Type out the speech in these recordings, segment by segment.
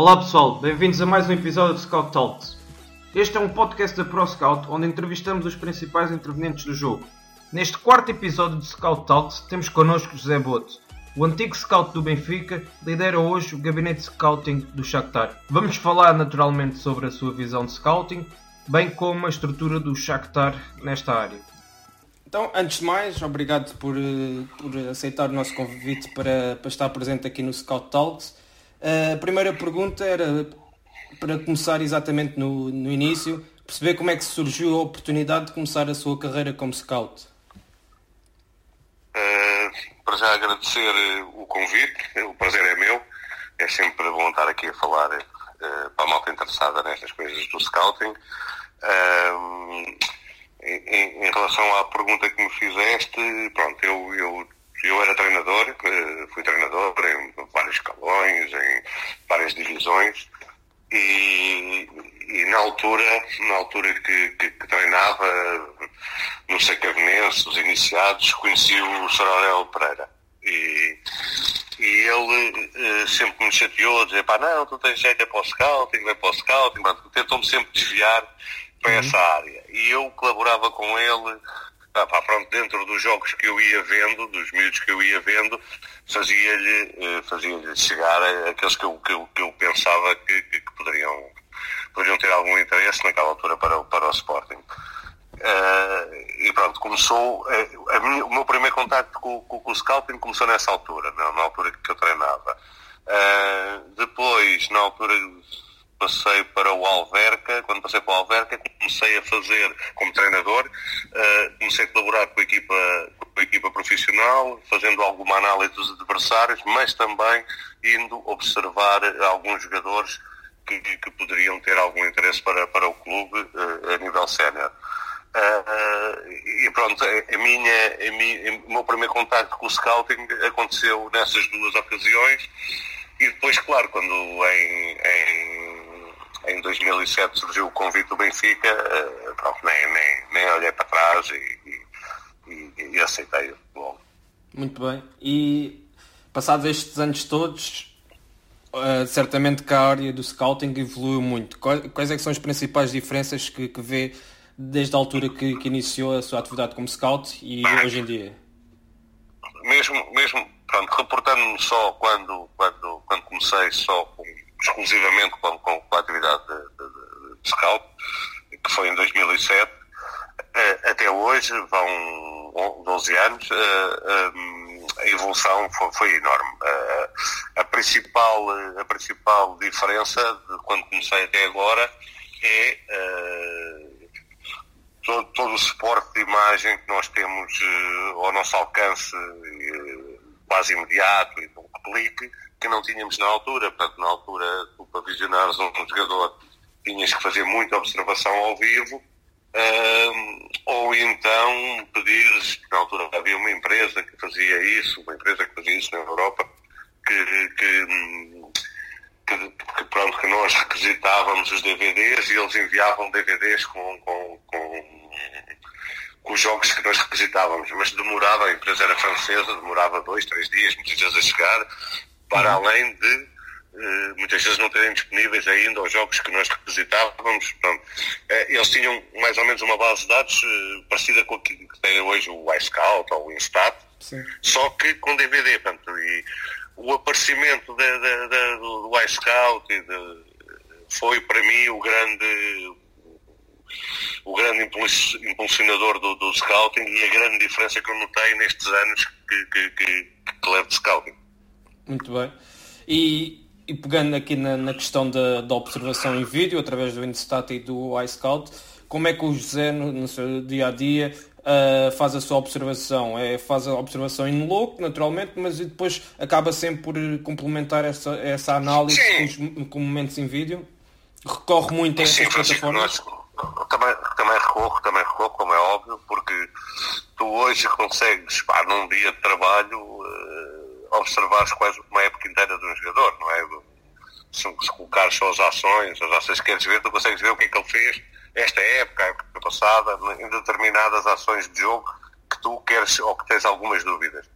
Olá pessoal, bem-vindos a mais um episódio de Scout Talks. Este é um podcast da Pro Scout onde entrevistamos os principais intervenientes do jogo. Neste quarto episódio de Scout Talks temos connosco José Boto. O antigo scout do Benfica lidera hoje o gabinete de scouting do Shakhtar. Vamos falar naturalmente sobre a sua visão de scouting, bem como a estrutura do Shakhtar nesta área. Então, antes de mais, obrigado por, eh, por aceitar o nosso convite para, para estar presente aqui no Scout Talks. A primeira pergunta era para começar exatamente no, no início, perceber como é que surgiu a oportunidade de começar a sua carreira como scout. Uh, para já agradecer eh, o convite, o prazer é meu. É sempre bom estar aqui a falar uh, para a malta interessada nestas coisas do scouting. Em, em, relação à pergunta que me fizeste, pronto, eu, eu, eu era treinador, fui treinador em vários escalões, em várias divisões, e, e na altura, na altura que, que, que treinava no Secavenense, os iniciados, conheci o Sororel Pereira. E, e ele uh, sempre me chateou, dizer, pá, não, tu tens jeito é para o scouting, vai para o scouting, tentou-me sempre desviar para uhum. essa área. E eu colaborava com ele, ah, pá, pronto, dentro dos jogos que eu ia vendo, dos miúdos que eu ia vendo, fazia-lhe uh, fazia chegar aqueles que eu, que eu, que eu pensava que, que, que, poderiam, poderiam ter algum interesse naquela altura para, para o Sporting. Uh, e pronto, começou. Uh, minha, o meu primeiro contacto com, com, com, o scouting começou nessa altura, na, na altura que eu treinava. Uh, depois, na altura, passei para o Alverca. Quando passei para o Alverca, comecei a fazer, como treinador, comecei a colaborar com a, equipa, com a equipa profissional, fazendo alguma análise dos adversários, mas também indo observar alguns jogadores que, que poderiam ter algum interesse para, para o clube a nível sénior. Uh, e pronto, a minha, a minha, o meu primeiro contato com o scouting aconteceu nessas duas ocasiões e depois, claro, quando em, em, em 2007 surgiu o convite do Benfica, uh, pronto, nem, nem, nem olhei para trás e, e, e, e aceitei. Muito bem. E passados estes anos todos, uh, certamente que a área do scouting evoluiu muito. Quais, é que são as principais diferenças que, que vê desde a altura que, que iniciou a sua atividade como scout e hoje em dia? Mesmo, mesmo pronto, reportando-me só quando, quando, quando comecei só com, exclusivamente com, com, com a atividade de, de, de, scout, que foi em 2007, eh, até hoje, vão 12 anos, eh, eh, a evolução foi, foi enorme. A principal, a principal diferença de quando comecei até agora é todo, todo o suporte de imagem que nós temos ao nosso alcance quase imediato e um clique que não tínhamos na altura. Portanto, na altura, tu para visionares um jogador tinhas que fazer muita observação ao vivo uh, ou então pedires, na altura havia uma empresa que fazia isso, uma empresa que fazia isso na Europa, que, que que, que, pronto, que nós requisitávamos os DVDs e eles enviavam DVDs com, com, com os jogos que nós requisitávamos, mas demorava, a empresa era francesa, demorava dois, três dias, muitas vezes a chegar, para uhum. além de Uh, muitas vezes não terem disponíveis ainda os jogos que nós requisitávamos. Pronto. Uh, eles tinham mais ou menos uma base de dados uh, parecida com o que tem hoje o iScout ou o Instat, Sim. só que com DVD. Portanto, e o aparecimento de, de, de, do, do iScout foi para mim o grande o grande impulsionador do, do, scouting e a grande diferença que eu notei nestes anos que, que, que, que levo de scouting. Muito bem. E, e pegando aqui na, na questão da, da, observação em vídeo, através do Instat e do iScout, como é que o José, no, no seu dia a dia, uh, faz a sua observação. É, faz a observação em louco, naturalmente, mas depois acaba sempre por complementar essa, essa análise com, com, momentos em vídeo. Recorre muito a essas plataformas. Também, também recorro, também recorro, como é óbvio, porque tu hoje consegues, pá, num dia de trabalho, observares quase uma época inteira de um jogador, não é? Se, se colocares só as ações, as ações que queres ver, tu consegues ver o que é que ele fez esta época, a época passada, em determinadas ações de jogo que tu queres ou que tens algumas dúvidas.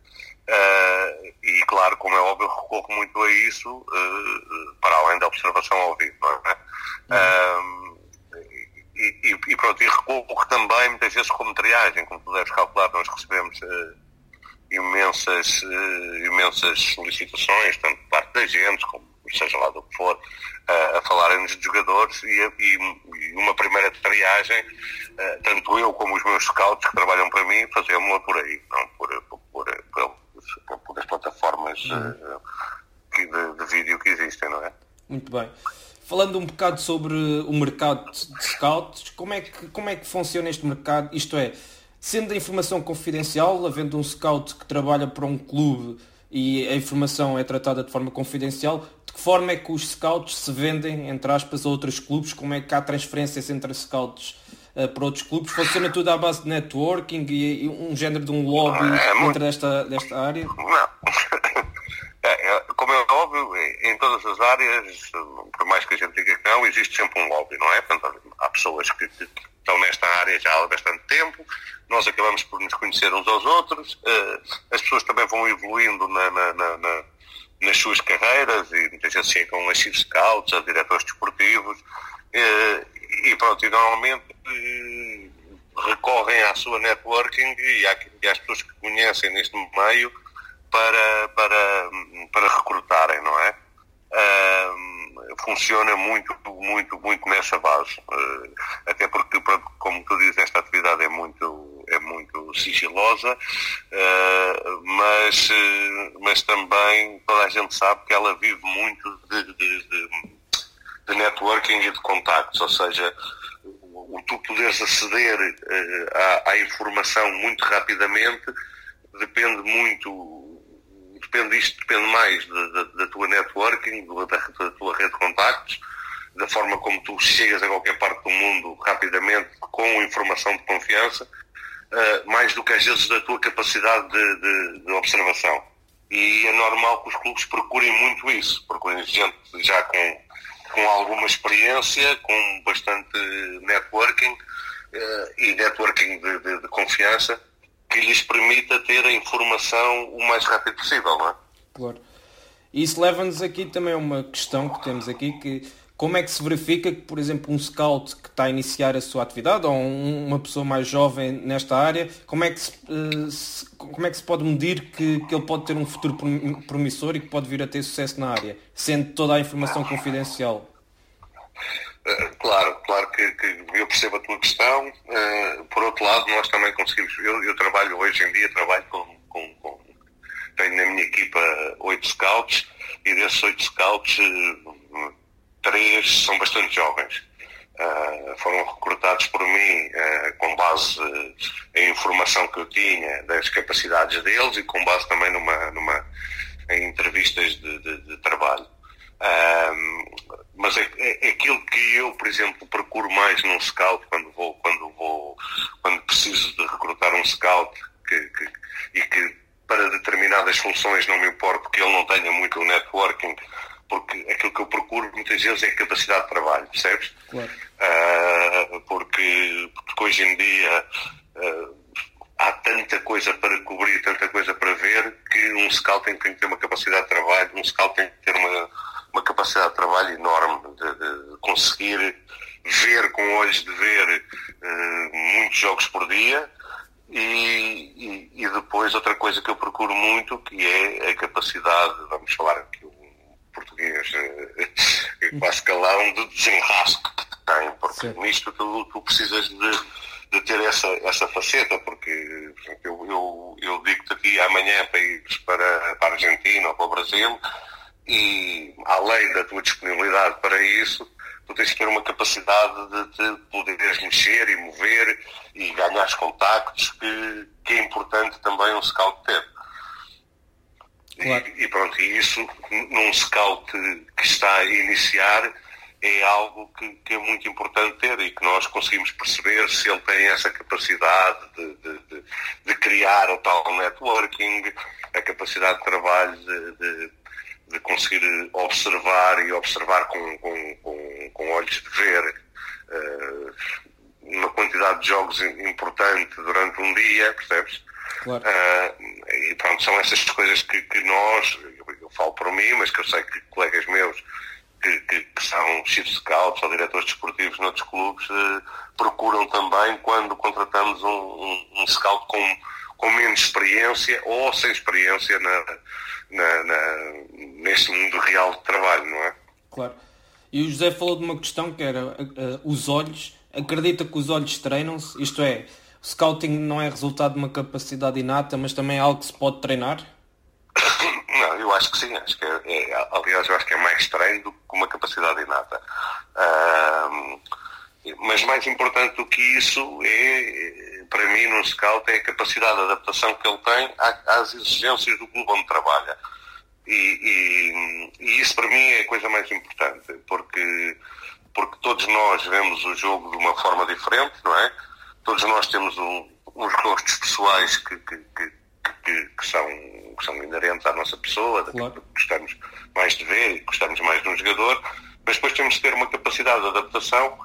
Uh, e claro, como é óbvio, recorro muito a isso uh, para além da observação ao vivo. Não é? Uhum. e, e, pronto, e recorro também muitas vezes como triagem, como tu deves calcular, nós recebemos imensas, imensas solicitações, tanto por parte da gente, como seja lá do que for, a, a falarem-nos de jogadores e, e, uma primeira triagem, tanto eu como os meus scouts que trabalham para mim, fazemos-la por aí, não por, por, por, por por as plataformas uhum. de, de, vídeo que existem, não é? Muito bem. Falando um bocado sobre o mercado de scouts, como é que, como é que funciona este mercado? Isto é, sendo a informação confidencial, havendo um scout que trabalha para um clube e a informação é tratada de forma confidencial, de que forma é que os scouts se vendem, entre aspas, a outros clubes? Como é que há transferências entre scouts uh, para outros clubes? Funciona tudo à base de networking e, e um género de um lobby é, dentro desta, desta área? Não. É, é, como é óbvio, em todas as áreas, por mais que a gente diga que não, existe sempre um lobby, não é? Portanto, há pessoas que, estão nesta área já há bastante tempo, nós acabamos por nos conhecer uns aos outros, uh, as pessoas também vão evoluindo na, na, na, nas suas carreiras e muitas vezes chegam a chief scouts, a diretores desportivos, uh, e pronto, e normalmente eh, recorrem à sua networking e às pessoas que conhecem neste meio para, para, para recrutarem, não é? Uh, funciona muito, muito, muito nessa base. Uh, até porque, como tu dizes, esta atividade é muito, é muito sigilosa, uh, mas, mas também toda a gente sabe que ela vive muito de, de, de, de networking e de contactos, ou seja, o tu poderes aceder à, à, informação muito rapidamente depende muito, depende disto, depende mais da, da tua networking, da, da, tua rede de contactos, da forma como tu chegas a qualquer parte do mundo rapidamente com informação de confiança, uh, mais do que às vezes da tua capacidade de, de, de observação. E é normal que os clubes procurem muito isso, procurem gente já com com alguma experiência, com bastante networking uh, e networking de, de, confiança que lhes permita ter a informação o mais rápido possível, não é? Claro. E isso leva-nos aqui também a uma questão que temos aqui, que como é que se verifica que, por exemplo, um scout que está a iniciar a sua atividade ou um, uma pessoa mais jovem nesta área, como é que se, uh, se, como é que se pode medir que, que ele pode ter um futuro promissor e que pode vir a ter sucesso na área, sendo toda a informação confidencial? Uh, claro, claro que, que, eu percebo a tua questão. Uh, por outro lado, nós também conseguimos. Eu, eu trabalho hoje em dia, trabalho com, com, com, Tenho na minha equipa oito scouts e desses oito scouts, uh, três são bastante jovens. foram recrutados por mim com base em informação que eu tinha das capacidades deles e com base também numa, numa, em entrevistas de, de, de trabalho. Mas é, é, é, aquilo que eu, por exemplo, procuro mais num scout quando vou, quando vou, quando preciso de recrutar um scout que, que, e que para determinadas funções não me importa que ele não tenha muito o networking, porque aquilo que eu procuro muitas vezes é a capacidade de trabalho, percebes? Claro. Uh, porque, porque hoje em dia uh, há tanta coisa para cobrir, tanta coisa para ver, que um scout tem que ter uma capacidade de trabalho, um scout tem que ter uma uma capacidade de trabalho enorme de, de conseguir ver com olhos de ver uh, muitos jogos por dia e, e, e, depois outra coisa que eu procuro muito que é a capacidade, vamos falar aqui um português uh, quase calão, de desenrasque que tem, porque Sim. nisto tu, tu precisas de, de, ter essa, essa faceta, porque eu, eu, eu digo-te aqui amanhã para ir para, para a Argentina ou para o Brasil e além da tua disponibilidade para isso, tu tens que ter uma capacidade de te poderes mexer e mover e ganhar contactos que, que, é importante também um scout ter. Claro. E, e, pronto, e isso num scout que está a iniciar é algo que, que, é muito importante ter e que nós conseguimos perceber se ele tem essa capacidade de, de, de, de criar o tal networking, a capacidade de trabalho de, de conseguir observar e observar com, com, com, com olhos de ver uh, uma quantidade de jogos importante durante um dia, percebes? Claro. Uh, e pronto, são essas coisas que, que nós, eu, eu, falo por mim, mas que eu sei que colegas meus que, que, que são chief scouts ou diretores desportivos noutros clubes uh, procuram também quando contratamos um, um, um, scout com, com menos experiência ou sem experiência na, na, na, neste mundo real de trabalho, não é? Claro. E o José falou de uma questão que era uh, os olhos. Acredita que os olhos treinam-se? Isto é, o scouting não é resultado de uma capacidade inata, mas também é algo que se pode treinar? Não, eu acho que sim. Acho que é, é, aliás, eu acho que é mais treino do que uma capacidade inata. Uh, mas mais importante do que isso é, para mim, num scout, é a capacidade de adaptação que ele tem às exigências do clube onde trabalha. E, e, e, isso para mim é a coisa mais importante, porque, porque todos nós vemos o jogo de uma forma diferente, não é? Todos nós temos um, uns gostos pessoais que, que, que, que, são, que são inerentes à nossa pessoa, claro. que gostamos mais de ver e gostamos mais de um jogador, mas depois temos de ter uma capacidade de adaptação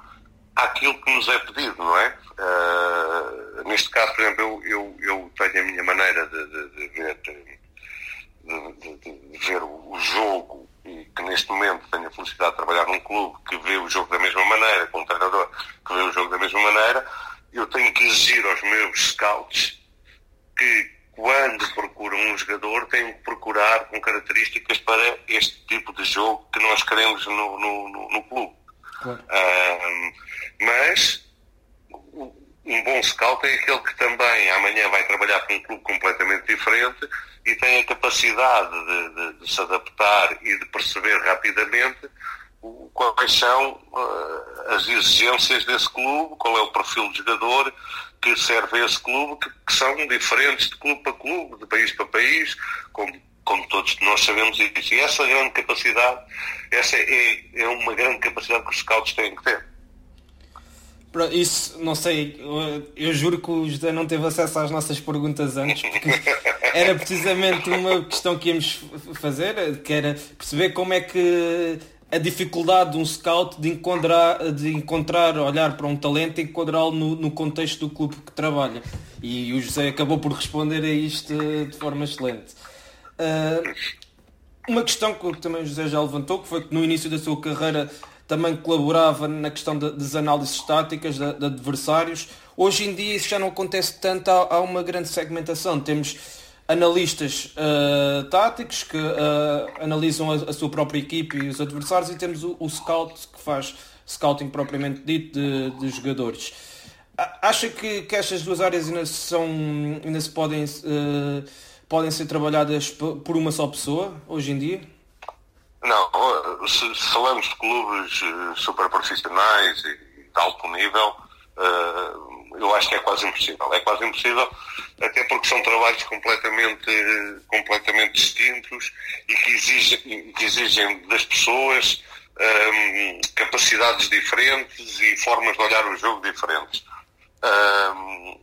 àquilo que nos é pedido, não é? Uh, neste caso, por exemplo, eu, eu, eu tenho a minha maneira de, de, de ver de, de, ver o jogo e que neste momento tenho a felicidade de trabalhar num clube que vê o jogo da mesma maneira, com um treinador que vê o jogo da mesma maneira, eu tenho que exigir aos meus scouts que quando procuram um jogador têm que procurar com características para este tipo de jogo que nós queremos no, no, no, no clube. Um, mas um bom scout é aquele que também amanhã vai trabalhar com um clube completamente diferente e tem a capacidade de, de, de se adaptar e de perceber rapidamente quais são uh, as exigências desse clube, qual é o perfil de jogador que serve a esse clube, que, que, são diferentes de clube para clube, de país para país, como, como todos nós sabemos isso. E essa grande capacidade, essa é, é uma grande capacidade que os scouts têm que ter. Isso, não sei, eu, eu, juro que o José não teve acesso às nossas perguntas antes, porque era precisamente uma questão que íamos fazer, que era perceber como é que a dificuldade de um scout de encontrar, de encontrar olhar para um talento e enquadrá-lo no, no, contexto do clube que trabalha. E o José acabou por responder a isto de forma excelente. Uh, uma questão que também o José já levantou, que foi que no início da sua carreira também colaborava na questão das análises estáticas de, de, adversários. Hoje em dia isso já não acontece tanto, há, há uma grande segmentação. Temos analistas uh, táticos que uh, analisam a, a, sua própria equipe e os adversários e temos o, o scout que faz scouting propriamente dito de, de jogadores. Acha que, que estas duas áreas ainda, são, ainda se podem, uh, podem ser trabalhadas por uma só pessoa hoje em dia? Não, se, falamos de clubes uh, super profissionais e de alto nível, uh, eu acho que é quase impossível. É quase impossível, até porque são trabalhos completamente, completamente distintos e que exigem, que exigem das pessoas um, ehm, capacidades diferentes e formas de olhar o jogo diferentes. Um, ehm,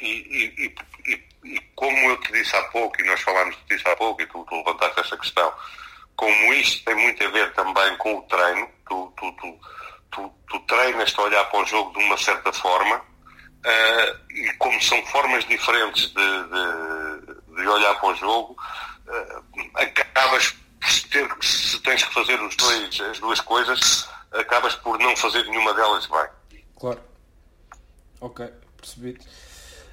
e, e, e, e, como eu te disse há pouco, e nós falámos disso há pouco, e tu, tu levantaste essa questão, como isto tem muito a ver também com o treino, tu, tu, tu, tu, tu treinas a olhar para o jogo de uma certa forma, uh, e como são formas diferentes de, de, de olhar para o jogo, uh, acabas ter, se tens que fazer os dois, as duas coisas, acabas por não fazer nenhuma delas bem. Claro. Ok, percebi.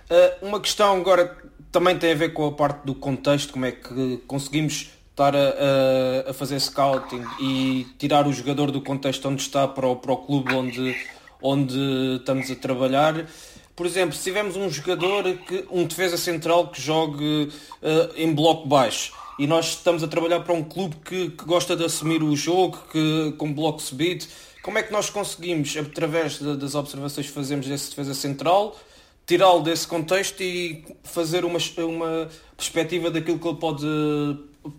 Uh, uma questão agora também tem a ver com a parte do contexto, como é que conseguimos estar a, a, fazer scouting e tirar o jogador do contexto onde está para o, para o clube onde, onde estamos a trabalhar. Por exemplo, se tivermos um jogador, que, um defesa central que jogue uh, em bloco baixo e nós estamos a trabalhar para um clube que, que gosta de assumir o jogo que, com bloco subido, como é que nós conseguimos, através de, das observações que fazemos desse defesa central, tirá-lo desse contexto e fazer uma, uma perspectiva daquilo que ele pode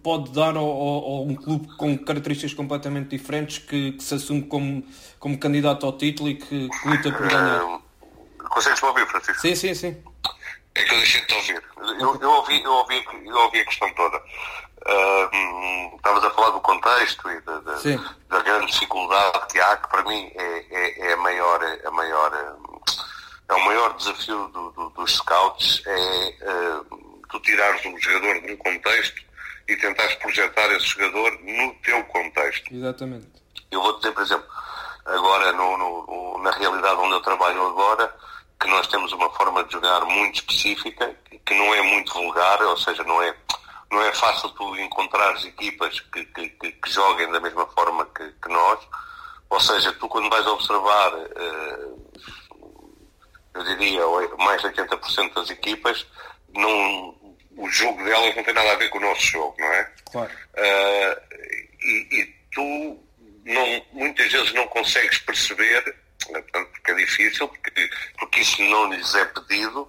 pode dar ao, ao, um clube com características completamente diferentes que, que, se assume como, como candidato ao título e que, que luta por ganhar. Uh, Consegues-me ouvir, Francisco? Sim, sim, sim. É que eu deixei-te ouvir. Eu, eu, ouvi, eu, ouvi, eu ouvi a questão toda. Uh, estavas a falar do contexto e da, da, da, grande dificuldade que há, que para mim é, é, é a maior, a maior é o maior desafio do, do, dos scouts é uh, tu tirares um jogador de um contexto e tentares projetar esse jogador no teu contexto. Exatamente. Eu vou dizer, por exemplo, agora no, no, na realidade onde eu trabalho agora, que nós temos uma forma de jogar muito específica, que não é muito vulgar, ou seja, não é, não é fácil tu encontrares equipas que, que, que, que joguem da mesma forma que, nós. Ou seja, tu quando vais observar, eh, eu diria, mais de 80% das equipas, não, o jogo delas não tem nada a ver com o nosso jogo, não é? Claro. Uh, e, e, tu não, muitas vezes não consegues perceber, portanto, porque é difícil, porque, porque isso não lhes é pedido,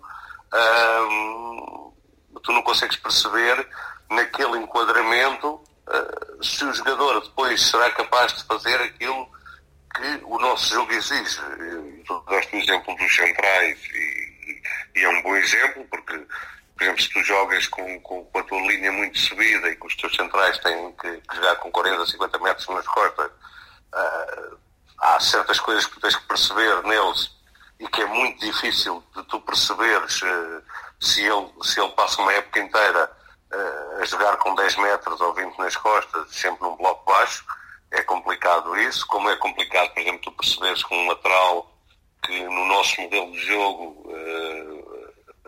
uh, tu não consegues perceber naquele enquadramento uh, se o jogador depois será capaz de fazer aquilo que o nosso jogo exige. Tu daste o exemplo dos centrais e, e, é um bom exemplo porque por exemplo, se tu jogas com, com, com, a tua linha muito subida e que os teus centrais têm que, que jogar com 40, 50 metros nas costas, uh, há certas coisas que tu tens que perceber neles e que é muito difícil de tu perceberes uh, se, ele, se ele passa uma época inteira uh, a jogar com 10 metros ou 20 nas costas, sempre num bloco baixo. É complicado isso, como é complicado, por exemplo, tu perceberes com um lateral que no nosso modelo de jogo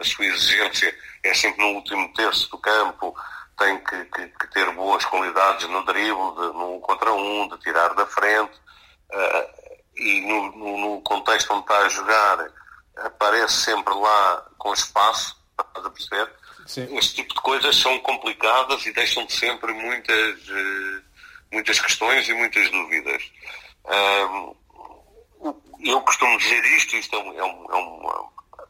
a sua exigência é sempre no último terço do campo, tem que, que, que ter boas qualidades no drible, de, no contra um, de tirar da frente, uh, e no, no, no, contexto onde está a jogar aparece sempre lá com espaço, para perceber? Sim. Este tipo de coisas são complicadas e deixam de sempre muitas, uh, muitas questões e muitas dúvidas. Eu costumo dizer isto, isto é um, é um, é um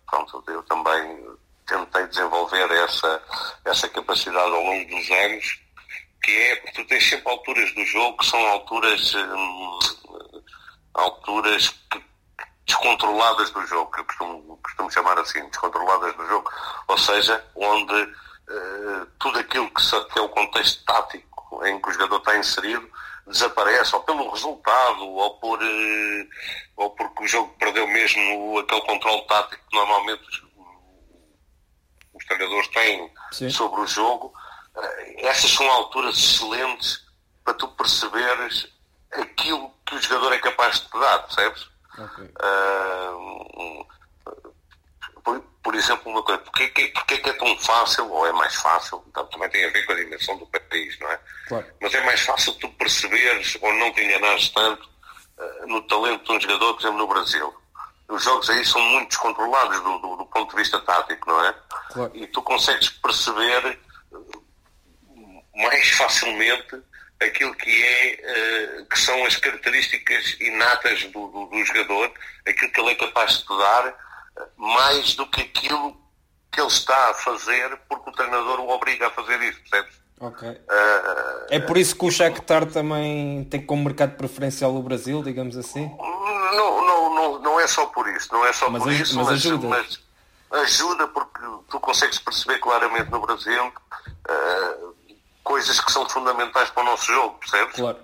pronto, eu também tentei desenvolver essa, essa capacidade ao longo dos anos, que é, tu tens sempre alturas do jogo que são alturas, hum, alturas descontroladas do jogo, que eu costumo, costumo chamar assim, descontroladas do jogo, ou seja, onde uh, tudo aquilo que, que é o contexto tático em que o jogador está inserido desaparece, ou pelo resultado, ou por uh, ou porque o jogo perdeu mesmo aquele controle tático que normalmente os, os treinadores têm Sim. sobre o jogo. Uh, essas são alturas excelentes para tu perceberes aquilo que o jogador é capaz de te dar, percebes? Okay. Uh, por, por, exemplo, uma coisa, porquê, porquê que é tão fácil, ou é mais fácil, então, também tem a ver com a dimensão do país, não é? Claro. Mas é mais fácil tu perceberes ou não te enganares tanto uh, no talento de um jogador, por exemplo, no Brasil. Os jogos aí são muito descontrolados do, do, do ponto de vista tático, não é? Claro. E tu consegues perceber mais facilmente aquilo que é uh, que são as características inatas do, do, do, jogador, aquilo que ele é capaz de dar mais do que aquilo que ele está a fazer porque o treinador o obriga a fazer isso, percebes? Ok. Uh, é por isso que o Shakhtar também tem como mercado preferencial o Brasil, digamos assim? Não, não, não, não é só por isso, não é só mas por isso, mas, ajuda. Mas ajuda porque tu consegues perceber claramente no Brasil uh, coisas que são fundamentais para o nosso jogo, percebes? Claro.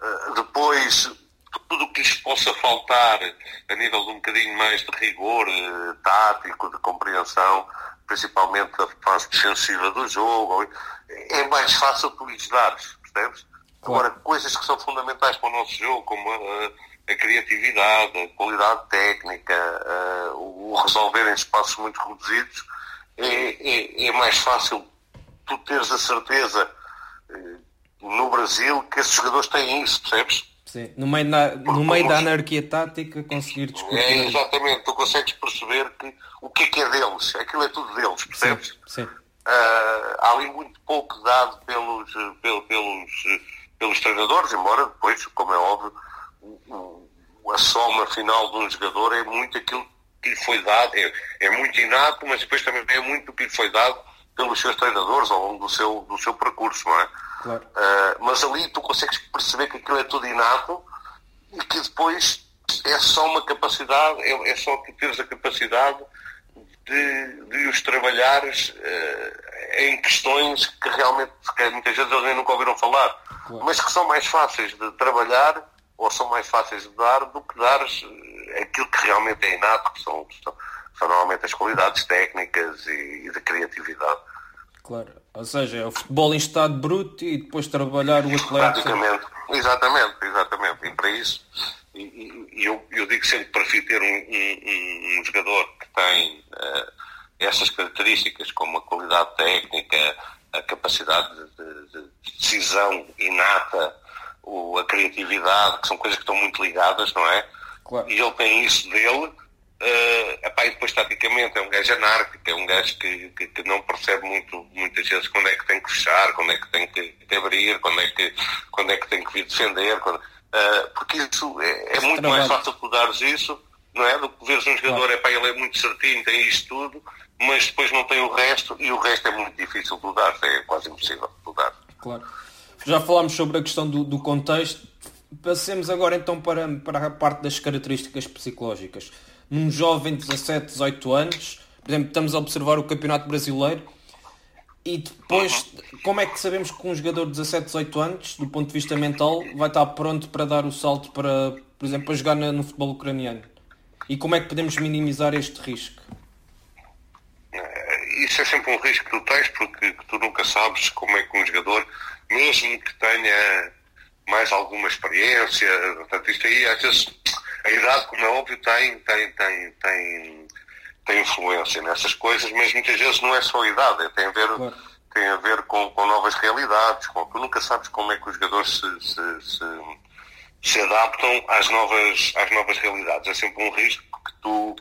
Uh, depois tudo o que lhes possa faltar a nível de um bocadinho mais de rigor eh, tático, de compreensão, principalmente da fase defensiva do jogo, é mais fácil tu lhes dares, percebes? Agora, coisas que são fundamentais para o nosso jogo, como a, a criatividade, a qualidade técnica, a, o resolver em espaços muito reduzidos, é, é, é mais fácil tu teres a certeza eh, no Brasil que esses jogadores têm isso, percebes? Sim. No meio, na, no meio da anarquia tática conseguir discutir. É, exatamente, tu consegues perceber que o que é que é deles, aquilo é tudo deles, percebes? Sim. sim. Uh, há ali muito pouco dado pelos, pelos, pelos, pelos treinadores, embora depois, como é óbvio, a soma final de um jogador é muito aquilo que lhe foi dado, é, é muito inato, mas depois também é muito o que lhe foi dado pelos seus treinadores ao longo do seu, do seu percurso, não é? Claro. Uh, mas ali tu consegues perceber que aquilo é tudo inato e que depois é só uma capacidade, é, é só que teres a capacidade de, de os trabalhares uh, em questões que realmente que muitas vezes eles nem nunca ouviram falar, claro. mas que são mais fáceis de trabalhar ou são mais fáceis de dar do que dares aquilo que realmente é inato, que são, são, são normalmente as qualidades técnicas e, e de criatividade. Claro, ou seja, é o futebol em estado bruto e depois trabalhar o atleta. Praticamente, exatamente, exatamente. E para isso, e, e eu, eu digo sempre que prefiro ter um, um, um jogador que tem uh, essas características, como a qualidade técnica, a capacidade de, de decisão inata, a criatividade, que são coisas que estão muito ligadas, não é? Claro. E ele tem isso dele. Uh, epá, e depois, taticamente, é um gajo anárquico, é um gajo que, que, que, não percebe muito, muitas vezes quando é que tem que fechar, quando é que tem que, abrir, quando é que, quando é que tem que vir defender, quando, uh, porque isso é, é muito mais fácil tu dares isso, não é? Do que veres um jogador, epá, ele é muito certinho, tem isto tudo, mas depois não tem o resto, e o resto é muito difícil de dar, é quase impossível de dar. Claro. Já falámos sobre a questão do, do contexto, passemos agora então para, para a parte das características psicológicas. Num jovem de 17, 18 anos, por exemplo, estamos a observar o Campeonato Brasileiro e depois, como é que sabemos que um jogador de 17, 18 anos, do ponto de vista mental, vai estar pronto para dar o salto para, por exemplo, para jogar no futebol ucraniano? E como é que podemos minimizar este risco? isso é sempre um risco que tu tens, porque tu nunca sabes como é que um jogador, mesmo que tenha mais alguma experiência, portanto, isto aí, às vezes, a idade, como é óbvio, tem, tem, tem, tem, tem influência nessas coisas, mas muitas vezes não é só a idade, tem a ver, claro. tem a ver com, com novas realidades, com, tu nunca sabes como é que os jogadores se, se, se, se adaptam às novas, às novas realidades. É sempre um risco que tu,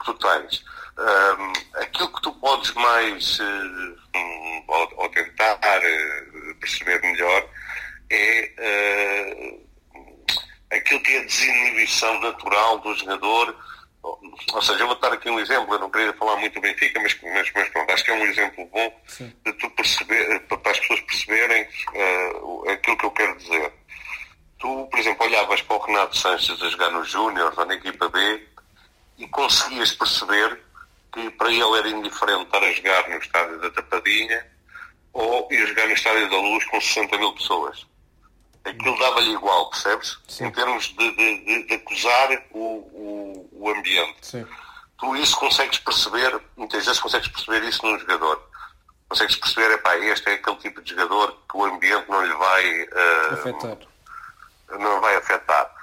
que tu tens. Um, aquilo que tu podes mais uh, um, ou, ou, tentar uh, perceber melhor é uh, aquilo que é a desinibição natural do jogador. Ou seja, eu vou dar aqui um exemplo, eu não queria falar muito do Benfica, mas, mas, mas pronto, acho que é um exemplo bom Sim. de tu perceber, para as pessoas perceberem aquilo que eu quero dizer. Tu, por exemplo, olhavas para o Renato Sanches a jogar nos Júniors ou na equipa B e conseguias perceber que para ele era indiferente estar a jogar no estádio da Tapadinha ou ir jogar no estádio da Luz com 60 mil pessoas. Aquilo dava-lhe igual, percebes? Sim. Em termos de, de, de, de acusar o, o, o ambiente. Sim. Tu isso consegues perceber, muitas vezes consegues perceber isso num jogador. Consegues perceber, epá, este é aquele tipo de jogador que o ambiente não lhe vai uh, afetar. Não vai afetar.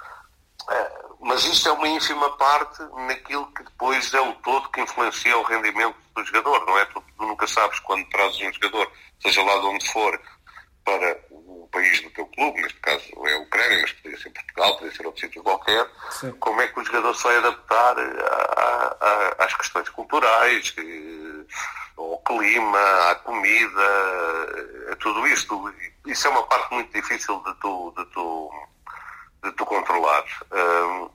Uh, mas isto é uma ínfima parte naquilo que depois é o todo que influencia o rendimento do jogador, não é? Tu, tu nunca sabes quando trazes um jogador, seja lá de onde for, para o país do teu clube, neste caso é a Ucrânia, mas podia ser Portugal, podia ser outro sítio qualquer, Sim. como é que o jogador se vai adaptar a, a, às questões culturais, ao clima, à comida, a tudo isto. Isso é uma parte muito difícil de tu, de tu de tu controlares. Um,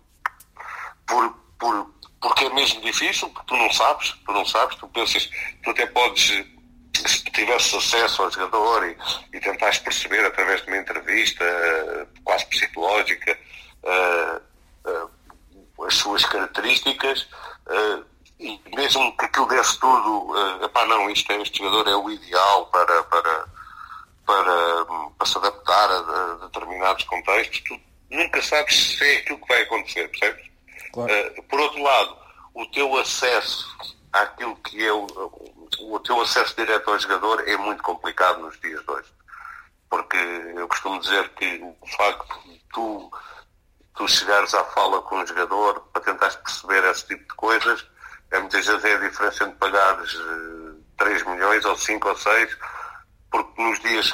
por, por, porque é mesmo difícil, porque tu não sabes, tu não sabes, tu pensas, tu até podes, se tivesses acesso ao jogador e, e tentares perceber através de uma entrevista quase psicológica uh, uh, as suas características, e mesmo que aquilo desse tudo, uh, epá, não, isto é, este jogador é o ideal para, para, para, para se adaptar a, a determinados contextos, tu nunca sabes se é aquilo que vai acontecer, percebes? Claro. Por outro lado, o teu acesso àquilo que é o, o teu acesso direto ao jogador é muito complicado nos dias de hoje. Porque eu costumo dizer que o facto de tu, tu chegares à fala com um jogador para tentares perceber esse tipo de coisas, é muitas vezes é a diferença entre pagares 3 eh, milhões ou 5 ou 6, porque nos dias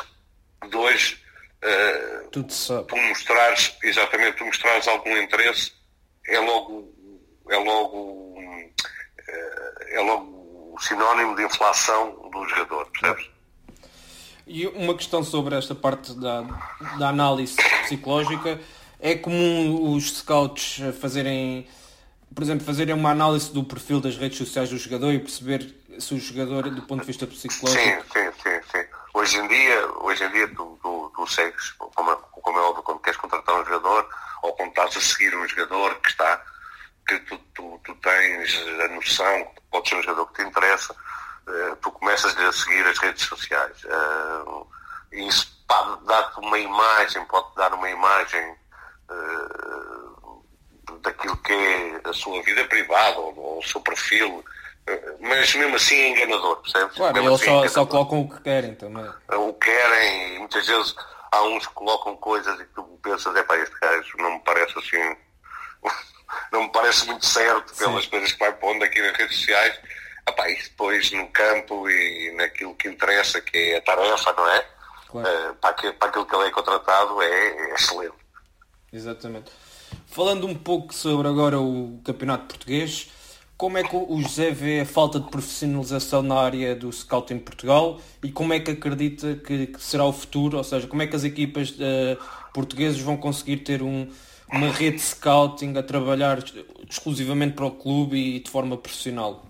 de hoje uh, tu mostrares, exatamente, tu mostrares algum interesse, é logo, é logo, uh, é logo sinónimo de inflação do jogador, percebes? E uma questão sobre esta parte da, da análise psicológica, é comum os scouts fazerem, por exemplo, fazerem uma análise do perfil das redes sociais do jogador e perceber se o jogador, do ponto de vista psicológico... Sim, sim, sim. sim. Hoje em dia, hoje em dia tu, tu, tu segues, como, como é óbvio, quando queres contratar um jogador, ou quando estás a seguir um jogador que está, que tu, tu, tu tens a noção que pode ser um jogador que te interessa, uh, tu começas a seguir as redes sociais. Uh, e isso pode dar-te uma imagem, pode dar uma imagem uh, daquilo que é da sua vida privada ou do seu perfil, mas mesmo assim é enganador, percebes? Claro, mesmo eles assim é só, enganador. só colocam o que querem também. o querem, e muitas vezes há uns que colocam coisas e tu pensas, é pá, este gajo não me parece assim, não me parece muito certo pelas Sim. coisas que vai pondo aqui nas redes sociais. Epá, e depois no campo e naquilo que interessa, que é a tarefa, não é? Claro. Eh, para, aquilo, para aquilo que ele é contratado é, é excelente. Exatamente. Falando um pouco sobre agora o Campeonato Português, como é que o José vê a falta de profissionalização na área do scouting em Portugal e como é que acredita que, que será o futuro? Ou seja, como é que as equipas eh, portuguesas vão conseguir ter um- uma rede de scouting a trabalhar exclusivamente para o clube e de forma profissional?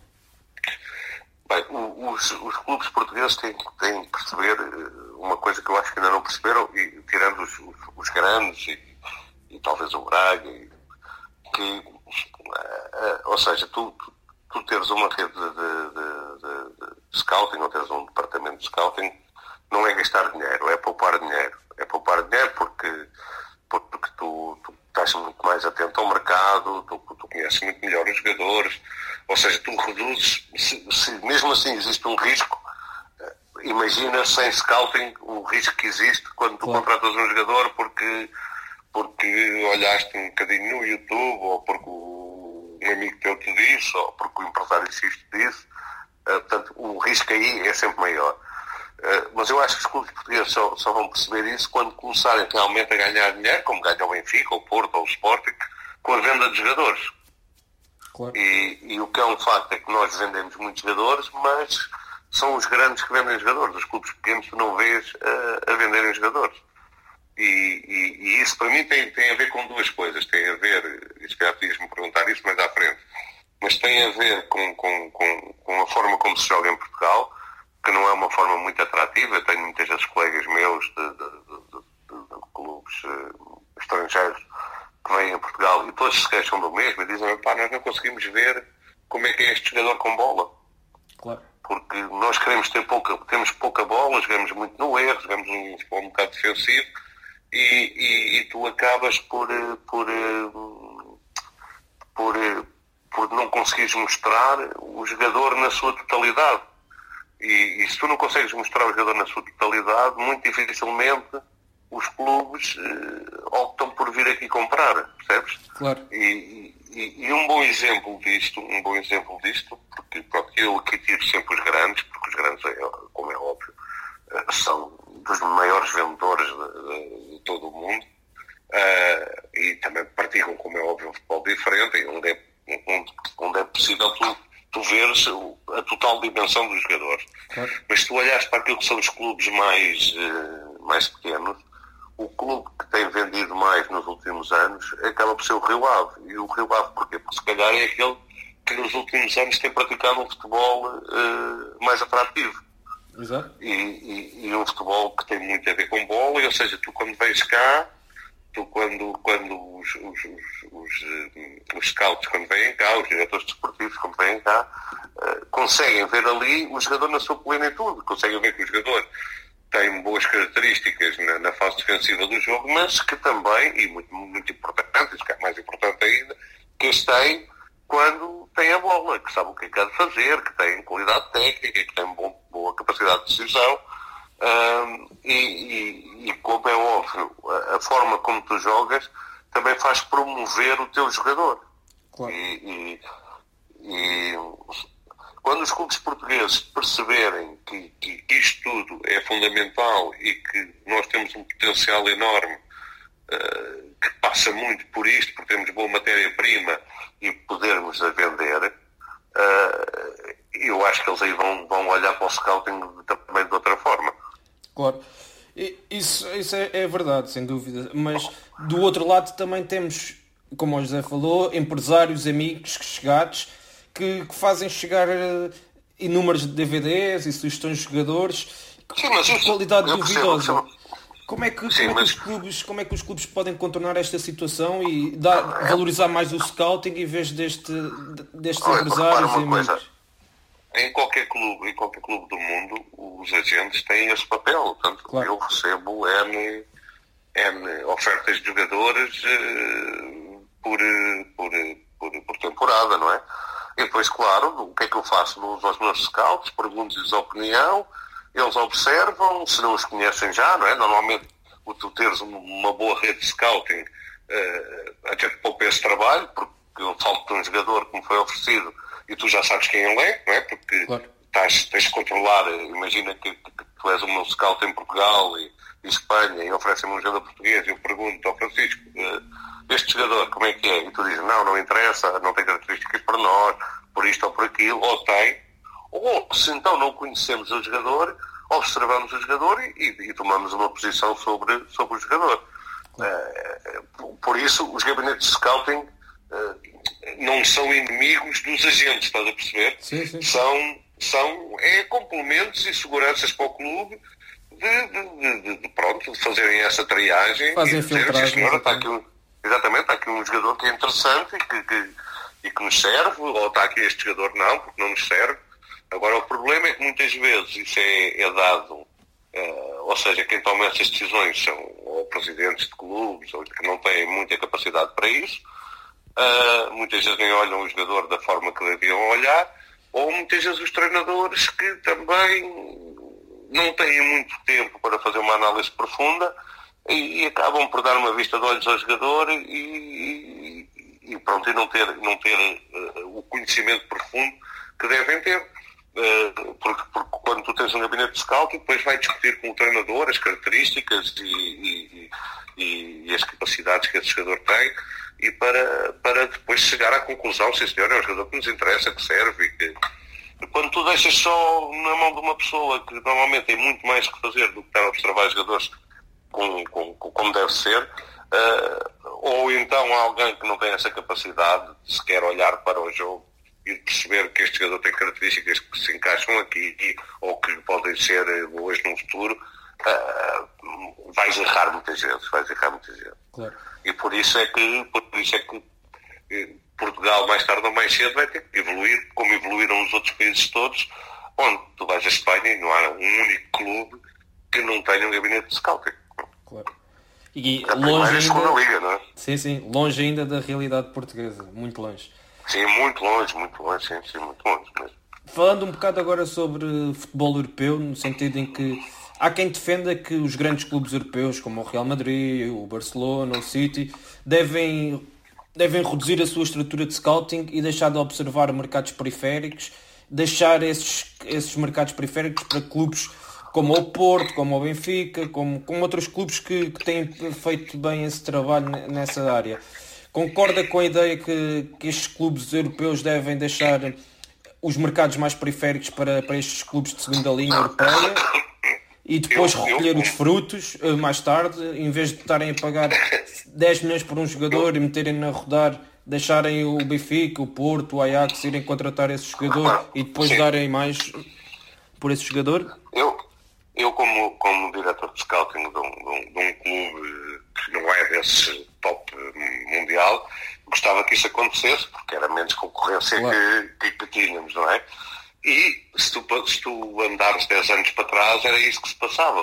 Bem, os, os clubes portugueses têm, que perceber eh, uma coisa que eu acho que ainda não perceberam, e, tirando os, os- os grandes e, e talvez o Braga, que, eh, eh, ou seja, tu, tu, tu teres uma rede de, de- de- de scouting ou teres um departamento de scouting não é gastar dinheiro, é poupar dinheiro. É poupar dinheiro porque, porque tu, tu estás muito mais atento ao mercado, tu, tu conheces muito melhor os jogadores, ou seja, tu reduzes, se, se mesmo assim existe um risco, eh, imagina sem scouting o risco que existe quando tu Claro. contratas um jogador porque, porque olhaste um bocadinho no YouTube ou porque o- um amigo teu te disse ou porque o empresário X te disse. Eh, portanto, o risco aí é sempre maior. Eh, mas eu acho que os clubes portugueses só, só vão perceber isso quando começarem realmente a ganhar dinheiro, como ganha o Benfica, o Porto ou o Sporting, com a venda de jogadores. Claro. E, e o que é um facto é que nós vendemos muitos jogadores, mas são os grandes que vendem jogadores. Os clubes pequenos tu não vês eh, a venderem jogadores. E, e- e isso para mim tem, tem a ver com duas coisas. Tem a ver, e se calhar podias-me perguntar isso mais à frente, mas tem a ver com, com, com, com a forma como se joga em Portugal, que não é uma forma muito atrativa. Eu tenho muitas vezes colegas meus de, de- de- de- clubes eh, estrangeiros que vêm a Portugal e todos se queixam do mesmo e dizem, pá, nós não conseguimos ver como é que é este jogador com bola Claro. porque nós queremos ter pouca, temos pouca bola, jogamos muito no erro, jogamos um futebol um bocado defensivo e, e- e tu acabas por, eh, por, eh, por, por não conseguires mostrar o jogador na sua totalidade. E, e se tu não consegues mostrar o jogador na sua totalidade, muito dificilmente os clubes eh, optam por vir aqui comprar, percebes? Claro. E, e- e um bom exemplo disto, um bom exemplo disto, porque pronto, eu aqui tiro sempre os grandes, porque os grandes, é, como é óbvio, eh, são dos maiores vendedores de, de- de todo o mundo eh, e também praticam, como é óbvio, um futebol diferente, onde é, onde, onde é possível tu, tu veres a total dimensão dos jogadores. Claro. Mas se tu olhares para aquilo que são os clubes mais, eh, mais pequenos, o clube que tem vendido mais nos últimos anos acaba por ser o Rio Ave. E o Rio Ave porquê? Porque se calhar é aquele que nos últimos anos tem praticado um futebol eh, mais atrativo. Exato. E, e- e um futebol que tem muito a ver com bola, e, ou seja, tu quando vens cá, tu quando, quando os, os, os, eh, os scouts quando vêm cá, os diretores desportivos quando vêm cá, eh, conseguem ver ali o jogador na sua plenitude, conseguem ver que o jogador tem boas características na, na fase defensiva do jogo, mas que também, e muito, muito importante, isso que é mais importante ainda, que eles têm quando tem a bola, que sabe o que é que de fazer, que tem qualidade técnica, que tem bom- boa capacidade de decisão. Ahm, e, e- e como é óbvio, a, a forma como tu jogas também faz promover o teu jogador. Claro. E, e- quando os clubes portugueses perceberem que, que- que isto tudo é fundamental e que nós temos um potencial enorme eh, que passa muito por isto, porque temos boa matéria-prima e podermos a vender, eh, eu acho que eles aí vão, vão olhar para o scouting também de outra forma. Claro. Isso, isso é, é verdade, sem dúvida. Mas do outro lado também temos, como o José falou, empresários, amigos chegados que, que fazem chegar eh, inúmeros DVDs e sugestões de jogadores Sim, mas isso- qualidade duvidosa. Como é, que, Sim, como, é que mas- os clubes, como é que os clubes podem contornar esta situação e dar, valorizar mais o scouting em vez deste, destes Olha, empresários e amigos? coisa. Em qualquer clube, em qualquer clube do mundo, os agentes têm esse papel. Portanto, Claro. eu recebo N, N ofertas de jogadores eh, por, eh, por, eh, por, por tempo passada, não é? E depois, claro, o que é que eu faço? Uso aos meus scouts, pergunto-lhes a opinião, eles observam, se não os conhecem já, não é? Normalmente, o tu teres uma boa rede de scouting uh, até te poupa esse trabalho, porque falta um jogador que me foi oferecido e tu já sabes quem ele é, não é? Porque claro. estás, tens de controlar, imagina que, que, tu és o meu scout em Portugal e, e Espanha e oferecem-me um jogador português e eu pergunto ao Francisco, uh, este jogador como é que é? E tu dizes, não, não interessa, não tem características para nós, por isto ou por aquilo, ou tem, ou se então não conhecemos o jogador, observamos o jogador e, e tomamos uma posição sobre, sobre o jogador. Uh, por isso, os gabinetes de scouting uh, não são inimigos dos agentes, estás a perceber? Sim, sim. São, são é, complementos e seguranças para o clube de, de, de, de pronto, de fazerem essa triagem Fazem e dizer, senhora, está aqui um, exatamente, está aqui um jogador que é interessante e que, que, e que nos serve, ou está aqui este jogador não, porque não nos serve. Agora o problema é que muitas vezes isso é, é dado, uh, ou seja, quem toma essas decisões são ou presidentes de clubes, ou que não têm muita capacidade para isso, uh, muitas vezes nem olham o jogador da forma que deviam olhar, ou muitas vezes os treinadores que também não têm muito tempo para fazer uma análise profunda e, e acabam por dar uma vista de olhos ao jogador e, e, e pronto, e não ter, não ter uh, o conhecimento profundo que devem ter. Uh, porque, porque, quando tu tens um gabinete de scout, depois vai discutir com o treinador as características e, e, as capacidades que esse jogador tem e para, para depois chegar à conclusão, se senhor é um jogador que nos interessa, que serve e que quando tu deixas só na mão de uma pessoa que normalmente tem muito mais que fazer do que estar a observar jogadores com, com, com, como deve ser, uh, ou então alguém que não tem essa capacidade de sequer olhar para o jogo e perceber que este jogador tem características que se encaixam aqui ou que podem ser boas no futuro, uh, vais errar muitas vezes, vais errar muitas vezes. Claro. E por isso é que, por isso é que eh, Portugal mais tarde ou mais cedo vai ter que evoluir, como evoluíram os outros países todos, onde tu vais à Espanha e não há um único clube que não tenha um gabinete de scouting. Claro. E longe ainda... Liga, não é? Sim, sim, longe ainda da realidade portuguesa, muito longe. Sim, muito longe, muito longe, sim, sim, muito longe mesmo. Falando um bocado agora sobre futebol europeu, no sentido em que há quem defenda que os grandes clubes europeus, como o Real Madrid, o Barcelona, o City, devem, devem reduzir a sua estrutura de scouting e deixar de observar mercados periféricos, deixar esses, esses mercados periféricos para clubes como o Porto, como o Benfica, como, como outros clubes que, que têm feito bem esse trabalho nessa área. Concorda com a ideia que, que estes clubes europeus devem deixar os mercados mais periféricos para, para estes clubes de segunda linha europeia e depois recolher os frutos eh, mais tarde, em vez de estarem a pagar 10 milhões por um jogador e meterem a rodar, deixarem o Benfica, o Porto, o Ajax irem contratar esse jogador e depois darem mais por esse jogador? Eu, eu como, como diretor de scouting de um, de um, de um clube que não é desse top mundial, gostava que isso acontecesse, porque era menos concorrência claro. que, que, tínhamos, não é? E se tu, se tu andares 10 anos para trás, era isso que se passava.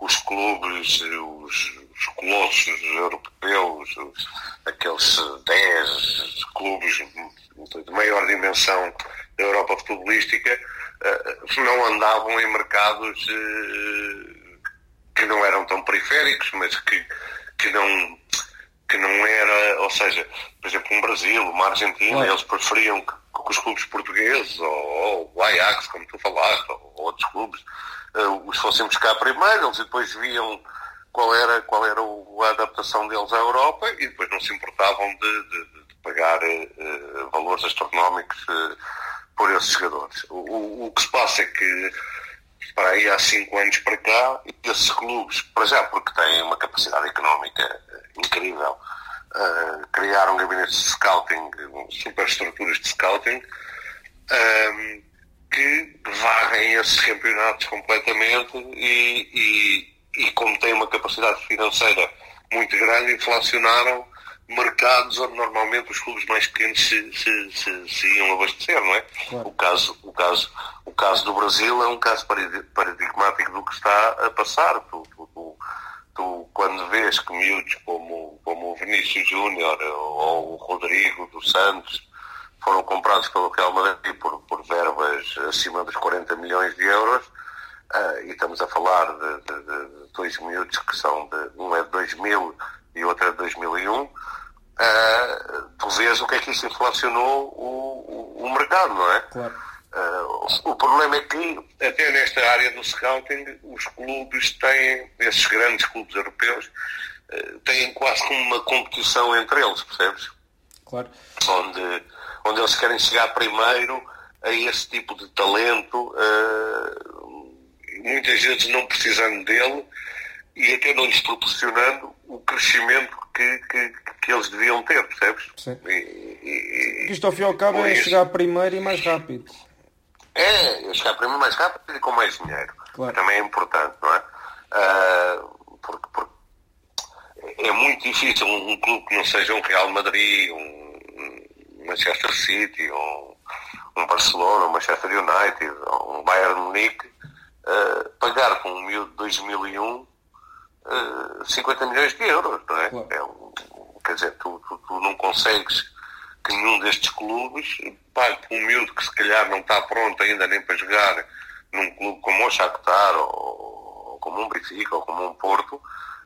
Os clubes, os, os colossos europeus, aqueles 10 clubes de maior dimensão da Europa futebolística, eh, não andavam em mercados eh, que não eram tão periféricos, mas que, que não que não era, ou seja, por exemplo, um Brasil, uma Argentina, eles preferiam que, que, os clubes portugueses, ou, ou, o Ajax, como tu falaste, ou, ou outros clubes, uh, os fossem buscar primeiro, eles depois viam qual era, qual era o, a adaptação deles à Europa e depois não se importavam de, de, de pagar uh, valores astronómicos uh, por esses jogadores. O, o, que se passa é que para aí há cinco anos para cá, esses clubes, para já porque têm uma capacidade económica incrível, uh, criaram gabinetes de scouting, superestruturas de scouting, um, que varrem esses campeonatos completamente e, e, e como têm uma capacidade financeira muito grande, inflacionaram mercados onde normalmente os clubes mais pequenos se, se, se, se iam abastecer, não é? Claro. O, caso, o, caso, o caso do Brasil é um caso paradigmático do que está a passar. Tu, tu, tu, tu quando vês que miúdos como, como o Vinícius Júnior ou o Rodrigo dos Santos foram comprados pelo Real Madrid por, por verbas acima dos 40 milhões de euros. Uh, e estamos a falar de, de, de, dois miúdos que são de, um é de 2000 e outro é de 2001. Uh, tu vês o que é que isso inflacionou o, o, o mercado, não é? Claro. Uh, o problema é que, até nesta área do scouting, os clubes têm, esses grandes clubes europeus, uh, têm quase como uma competição entre eles, percebes? Claro. Onde, onde eles querem chegar primeiro a esse tipo de talento, uh, muitas vezes não precisando dele e até não lhes proporcionando o crescimento que, que, que eles deviam ter, percebes? Sim. E, e, Isto ao fim e ao cabo é chegar primeiro e mais rápido. É, chegar primeiro mais rápido e com mais dinheiro. Claro. Também é importante, não é? Ah, porque, porque é muito difícil um, clube que não seja um Real Madrid, um, Manchester City, um, um Barcelona, um Manchester United, um Bayern Munique, ah, pagar com um miúdo de 2001 ah, 50 milhões de euros, não é? Claro. É um- quer dizer, tu, tu, tu não consegues que nenhum destes clubes pague um miúdo que se calhar não está pronto ainda nem para jogar num clube como o Shakhtar ou, ou como um Benfica ou como um Porto,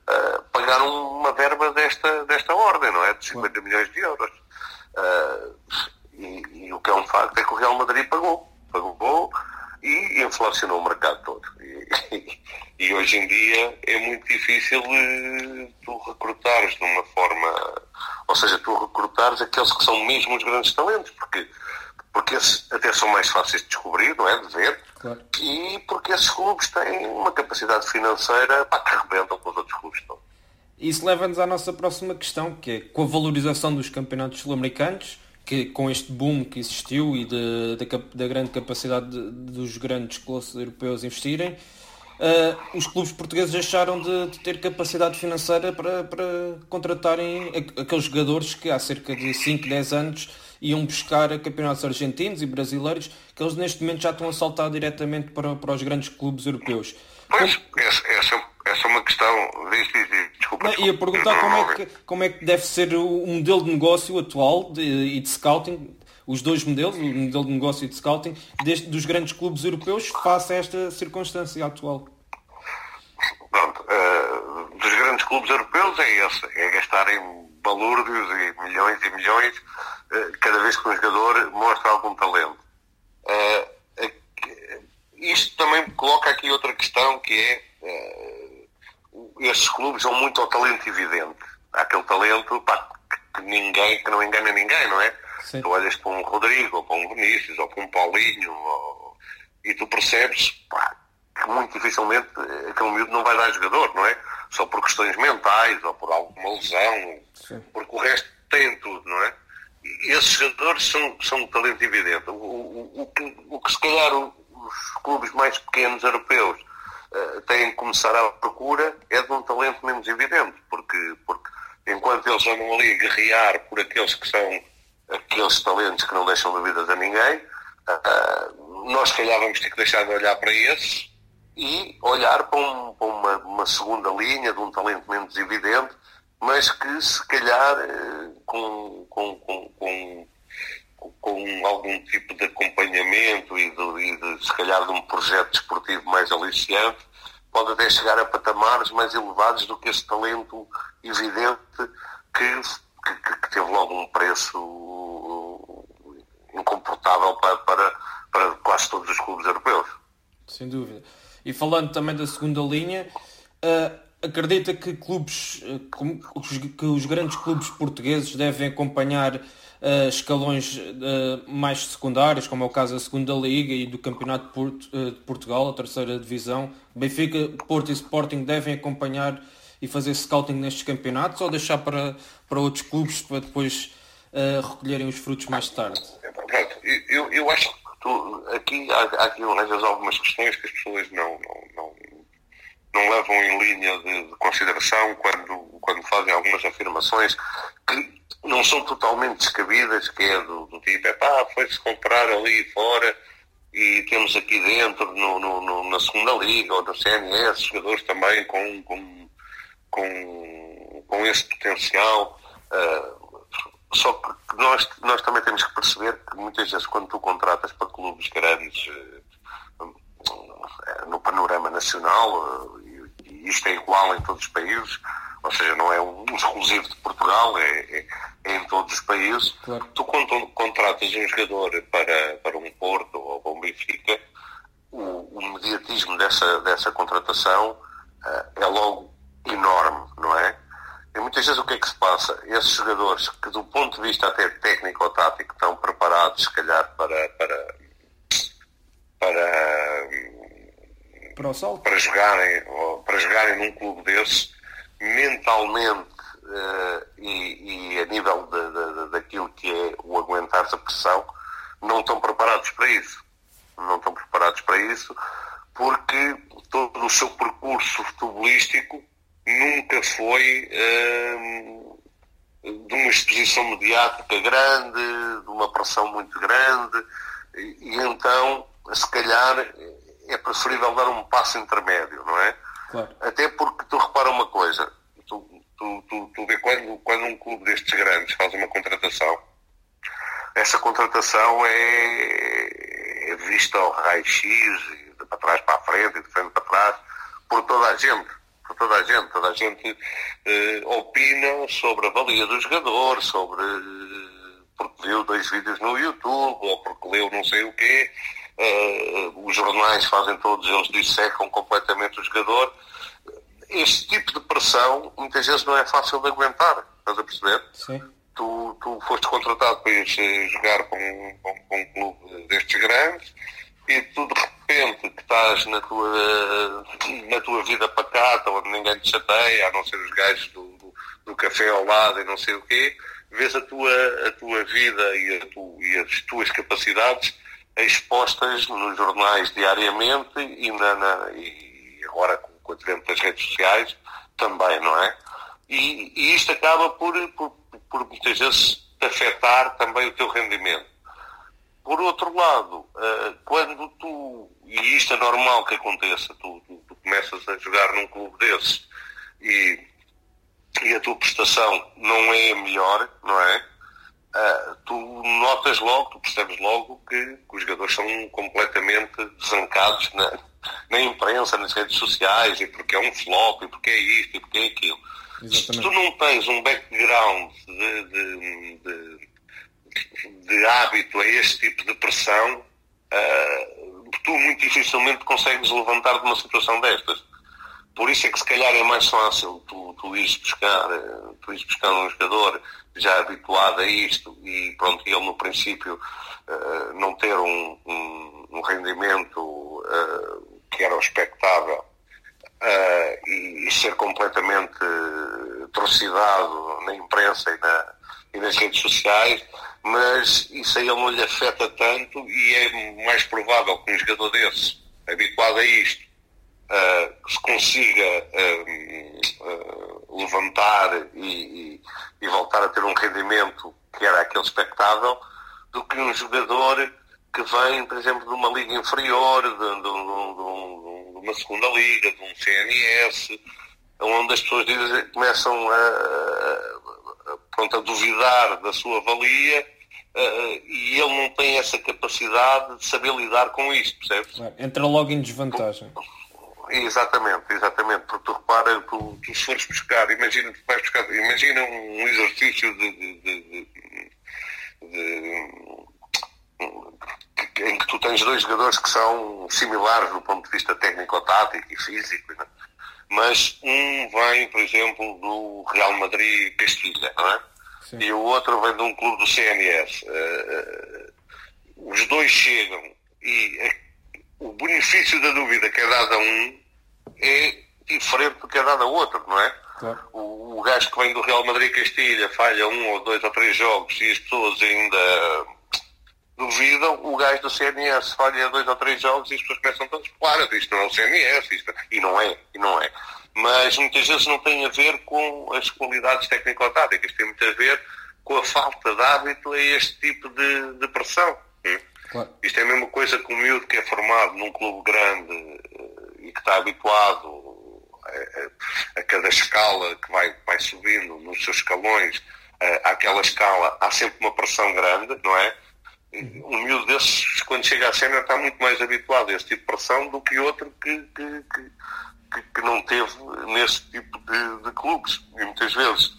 ah, pagar um- uma verba desta, desta ordem, não é? De 50 milhões de euros. Ah, e, e o que é um facto é que o Real Madrid pagou. Pagou e inflacionou o mercado todo. E, e hoje em dia é muito difícil eh, tu recrutares de uma forma, ou seja, tu recrutares aqueles que são mesmo os grandes talentos, porque, porque esses até são mais fáceis de descobrir, não é? De ver, Claro. e porque esses clubes têm uma capacidade financeira pá, que arrebentam com os outros clubes todos. Isso leva-nos à nossa próxima questão, que é com a valorização dos campeonatos sul-americanos, que com este boom que existiu e de- da, cap- da grande capacidade de- dos grandes colossos europeus investirem, eh, os clubes portugueses deixaram de, de ter capacidade financeira para, para contratarem aqueles jogadores que há cerca de 5, 10 anos iam buscar a campeonatos argentinos e brasileiros, que eles neste momento já estão a saltar diretamente para, para os grandes clubes europeus. Pois, essa, essa, essa é uma questão. Diz, diz, diz, desculpa. Não, desculpa. ia perguntar como é, que, como é que deve ser o, modelo de negócio atual de- e de scouting, os dois modelos, o modelo de negócio e de scouting, deste, dos grandes clubes europeus face a esta circunstância atual. Pronto, eh, dos grandes clubes europeus é esse, é gastarem balúrdios e milhões e milhões eh, cada vez que um jogador mostra algum talento. Aqui- isto também coloca aqui outra questão que é estes clubes são muito ao talento evidente. Há aquele talento pá, que, ninguém, que não engana ninguém, não é? Sim. Tu olhas para um Rodrigo, ou para um Vinícius, ou para um Paulinho, ou- e tu percebes pá, que muito dificilmente eh, aquele miúdo não vai dar jogador, não é? Só por questões mentais ou por alguma lesão, Sim. porque o resto tem tudo, não é? E esses jogadores são, são um talento evidente. O, o, o, que, o que se calhar o- os clubes mais pequenos europeus eh, têm que começar à procura é de um talento menos evidente, porque, porque enquanto eles andam ali a guerrear por aqueles que são aqueles talentos que não deixam dúvidas a ninguém, ah, nós se calhar vamos ter que deixar de olhar para esses e olhar para, um- para uma, uma segunda linha de um talento menos evidente, mas que se calhar eh, com, com, com, com, com algum tipo de acompanhamento e de, e de, se calhar de um projeto desportivo mais aliciante, pode até chegar a patamares mais elevados do que esse talento evidente que, que, que- que teve logo um preço incomportável para, para, para quase todos os clubes europeus. Sem dúvida. E falando também da segunda linha, eh, acredita que clubes, eh, como os, que os grandes clubes portugueses devem acompanhar eh, escalões eh, mais secundários, como é o caso da segunda liga e do campeonato de, Porto- eh, de Portugal, a terceira divisão. Benfica, Porto e Sporting devem acompanhar e fazer scouting nestes campeonatos ou deixar para, para outros clubes para depois recolherem os frutos mais tarde? Pronto, eu, eu acho que tu, aqui há, há aqui algumas questões que as pessoas não, não, não, não levam em linha de, de consideração quando, quando fazem algumas afirmações que não são totalmente descabidas, que é do, do tipo, é pá, foi-se comprar ali fora e temos aqui dentro, no, no- no- na segunda liga ou no CNS, jogadores também com, com, com, com esse potencial. ah, só que nós nós, também temos que perceber que muitas vezes quando tu contratas para clubes grandes eh, no panorama nacional, e isto é igual em todos os países, ou seja, não é um exclusivo de Portugal, é, é, é em todos os países. Claro. Tu quando contratas um jogador para, para um Porto ou para um Benfica, o, o mediatismo dessa, dessa contratação uh, é logo enorme, não é? E muitas vezes o que é que se passa? Esses jogadores que do ponto de vista até técnico ou tático estão preparados, se calhar, para, para, para, para, para, jogarem, para jogarem num clube desse, mentalmente uh, e, e, a nível de, de, de, daquilo que é o aguentar a pressão, não estão preparados para isso. Não estão preparados para isso porque todo o seu percurso futebolístico nunca foi uh, de uma exposição mediática grande, de uma pressão muito grande, e, e então, se calhar, é preferível dar um passo intermédio, não é? Claro. Até porque tu repara uma coisa, tu, tu, tu, tu vê quando, quando um clube destes grandes faz uma contratação, essa contratação é, é vista ao raio-x, de para trás para a frente e de frente para trás, por toda a gente. Por toda a gente. Toda a gente eh, opina sobre a valia do jogador, sobre eh, porque viu dois vídeos no YouTube, ou porque leu não sei o quê. Uh, os jornais fazem todos, eles dissecam completamente o jogador. Este tipo de pressão muitas vezes não é fácil de aguentar, estás a perceber? Sim. Tu, tu foste contratado para ir eh, jogar com, com, com um clube destes grandes e tu de repente que estás na tua, na tua vida pacata, onde ninguém te chateia, a não ser os gajos do, do, do café ao lado e não sei o quê, vês a tua, a tua vida e, a tu, e as tuas capacidades expostas nos jornais diariamente e, na, na, e agora com, o advento das redes sociais também, não é? E, e isto acaba por, por, por, muitas vezes afetar também o teu rendimento. Por outro lado, eh, quando tu, e isto é normal que aconteça, tu, tu, tu começas a jogar num clube desses e, e a tua prestação não é a melhor, não é? Uh, tu notas logo, tu percebes logo que, que, os jogadores são completamente desancados na, na imprensa, nas redes sociais, e porque é um flop, e porque é isto, e porque é aquilo. Exatamente. Se tu não tens um background de, de, de, de, hábito a este tipo de pressão, uh, tu muito dificilmente consegues levantar de uma situação destas. Por isso é que se calhar é mais fácil tu, tu ires buscar, eh, tu ires buscar um jogador já habituado a isto e pronto, ele no princípio uh, não ter um, um, um rendimento uh, que era expectável uh, e, e, ser completamente torcidado na imprensa e, na, e, nas redes sociais, mas isso aí ele não lhe afeta tanto e é mais provável que um jogador desse, habituado a isto, se consiga levantar e, e, e, voltar a ter um rendimento que era aquele expectável, do que um jogador que vem, por exemplo, de uma liga inferior, de, de, de, de uma segunda liga, de um CNS, onde as pessoas dizem, começam a, a, pronto, a duvidar da sua valia uh, e ele não tem essa capacidade de saber lidar com isto, percebes? Entra logo em desvantagem. Por, Exatamente, exatamente, porque tu repara, tu, tu se fores buscar, imagina, vais buscar, imagina um exercício de, de, de, de, em que tu tens dois jogadores que são similares do ponto de vista técnico-tático e físico, né? mas um vem, por exemplo, do Real Madrid Castilha, não é? Sim. E o outro vem de um clube do CNS. Uh, uh, os dois chegam e o benefício da dúvida que é dado a um é diferente do que é dado a outro, não é? Claro. O, o gajo que vem do Real Madrid Castilha falha um ou dois ou três jogos e as pessoas ainda duvidam, o gajo do CNS falha dois ou três jogos e as pessoas começam todas, claro, isto não é o CNS, isto... e não é, e não é. Mas muitas vezes não tem a ver com as qualidades técnico-táticas, tem muito a ver com a falta de hábito a este tipo de, de pressão. Claro. Isto é a mesma coisa que o miúdo que é formado num clube grande e que está habituado a, a, a cada escala que vai, vai subindo nos seus escalões àquela escala, há sempre uma pressão grande, não é? Um miúdo desses, quando chega à cena, está muito mais habituado a esse tipo de pressão do que outro que, que, que, que não teve nesse tipo de, de clubes. E muitas vezes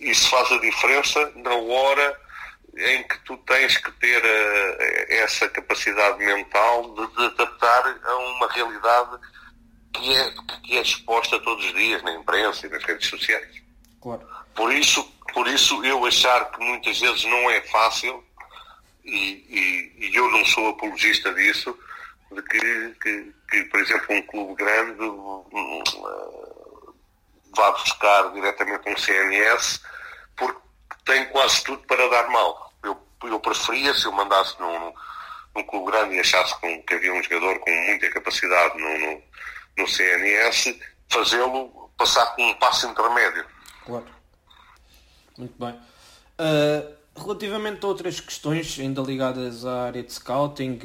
isso faz a diferença na hora em que tu tens que ter uh, essa capacidade mental de, de, adaptar a uma realidade que é, que é exposta todos os dias na imprensa e nas redes sociais. Claro. Por isso, por isso eu achar que muitas vezes não é fácil, e, e, e eu não sou apologista disso, de que, que, que, por exemplo, um clube grande uh, vá buscar diretamente um CNS porque tem quase tudo para dar mal. Eu, preferia, se eu mandasse num, num clube grande e achasse que havia um jogador com muita capacidade no, no, no CNS, fazê-lo passar com um passo intermédio. Claro. Muito bem. Uh, relativamente a outras questões, ainda ligadas à área de scouting,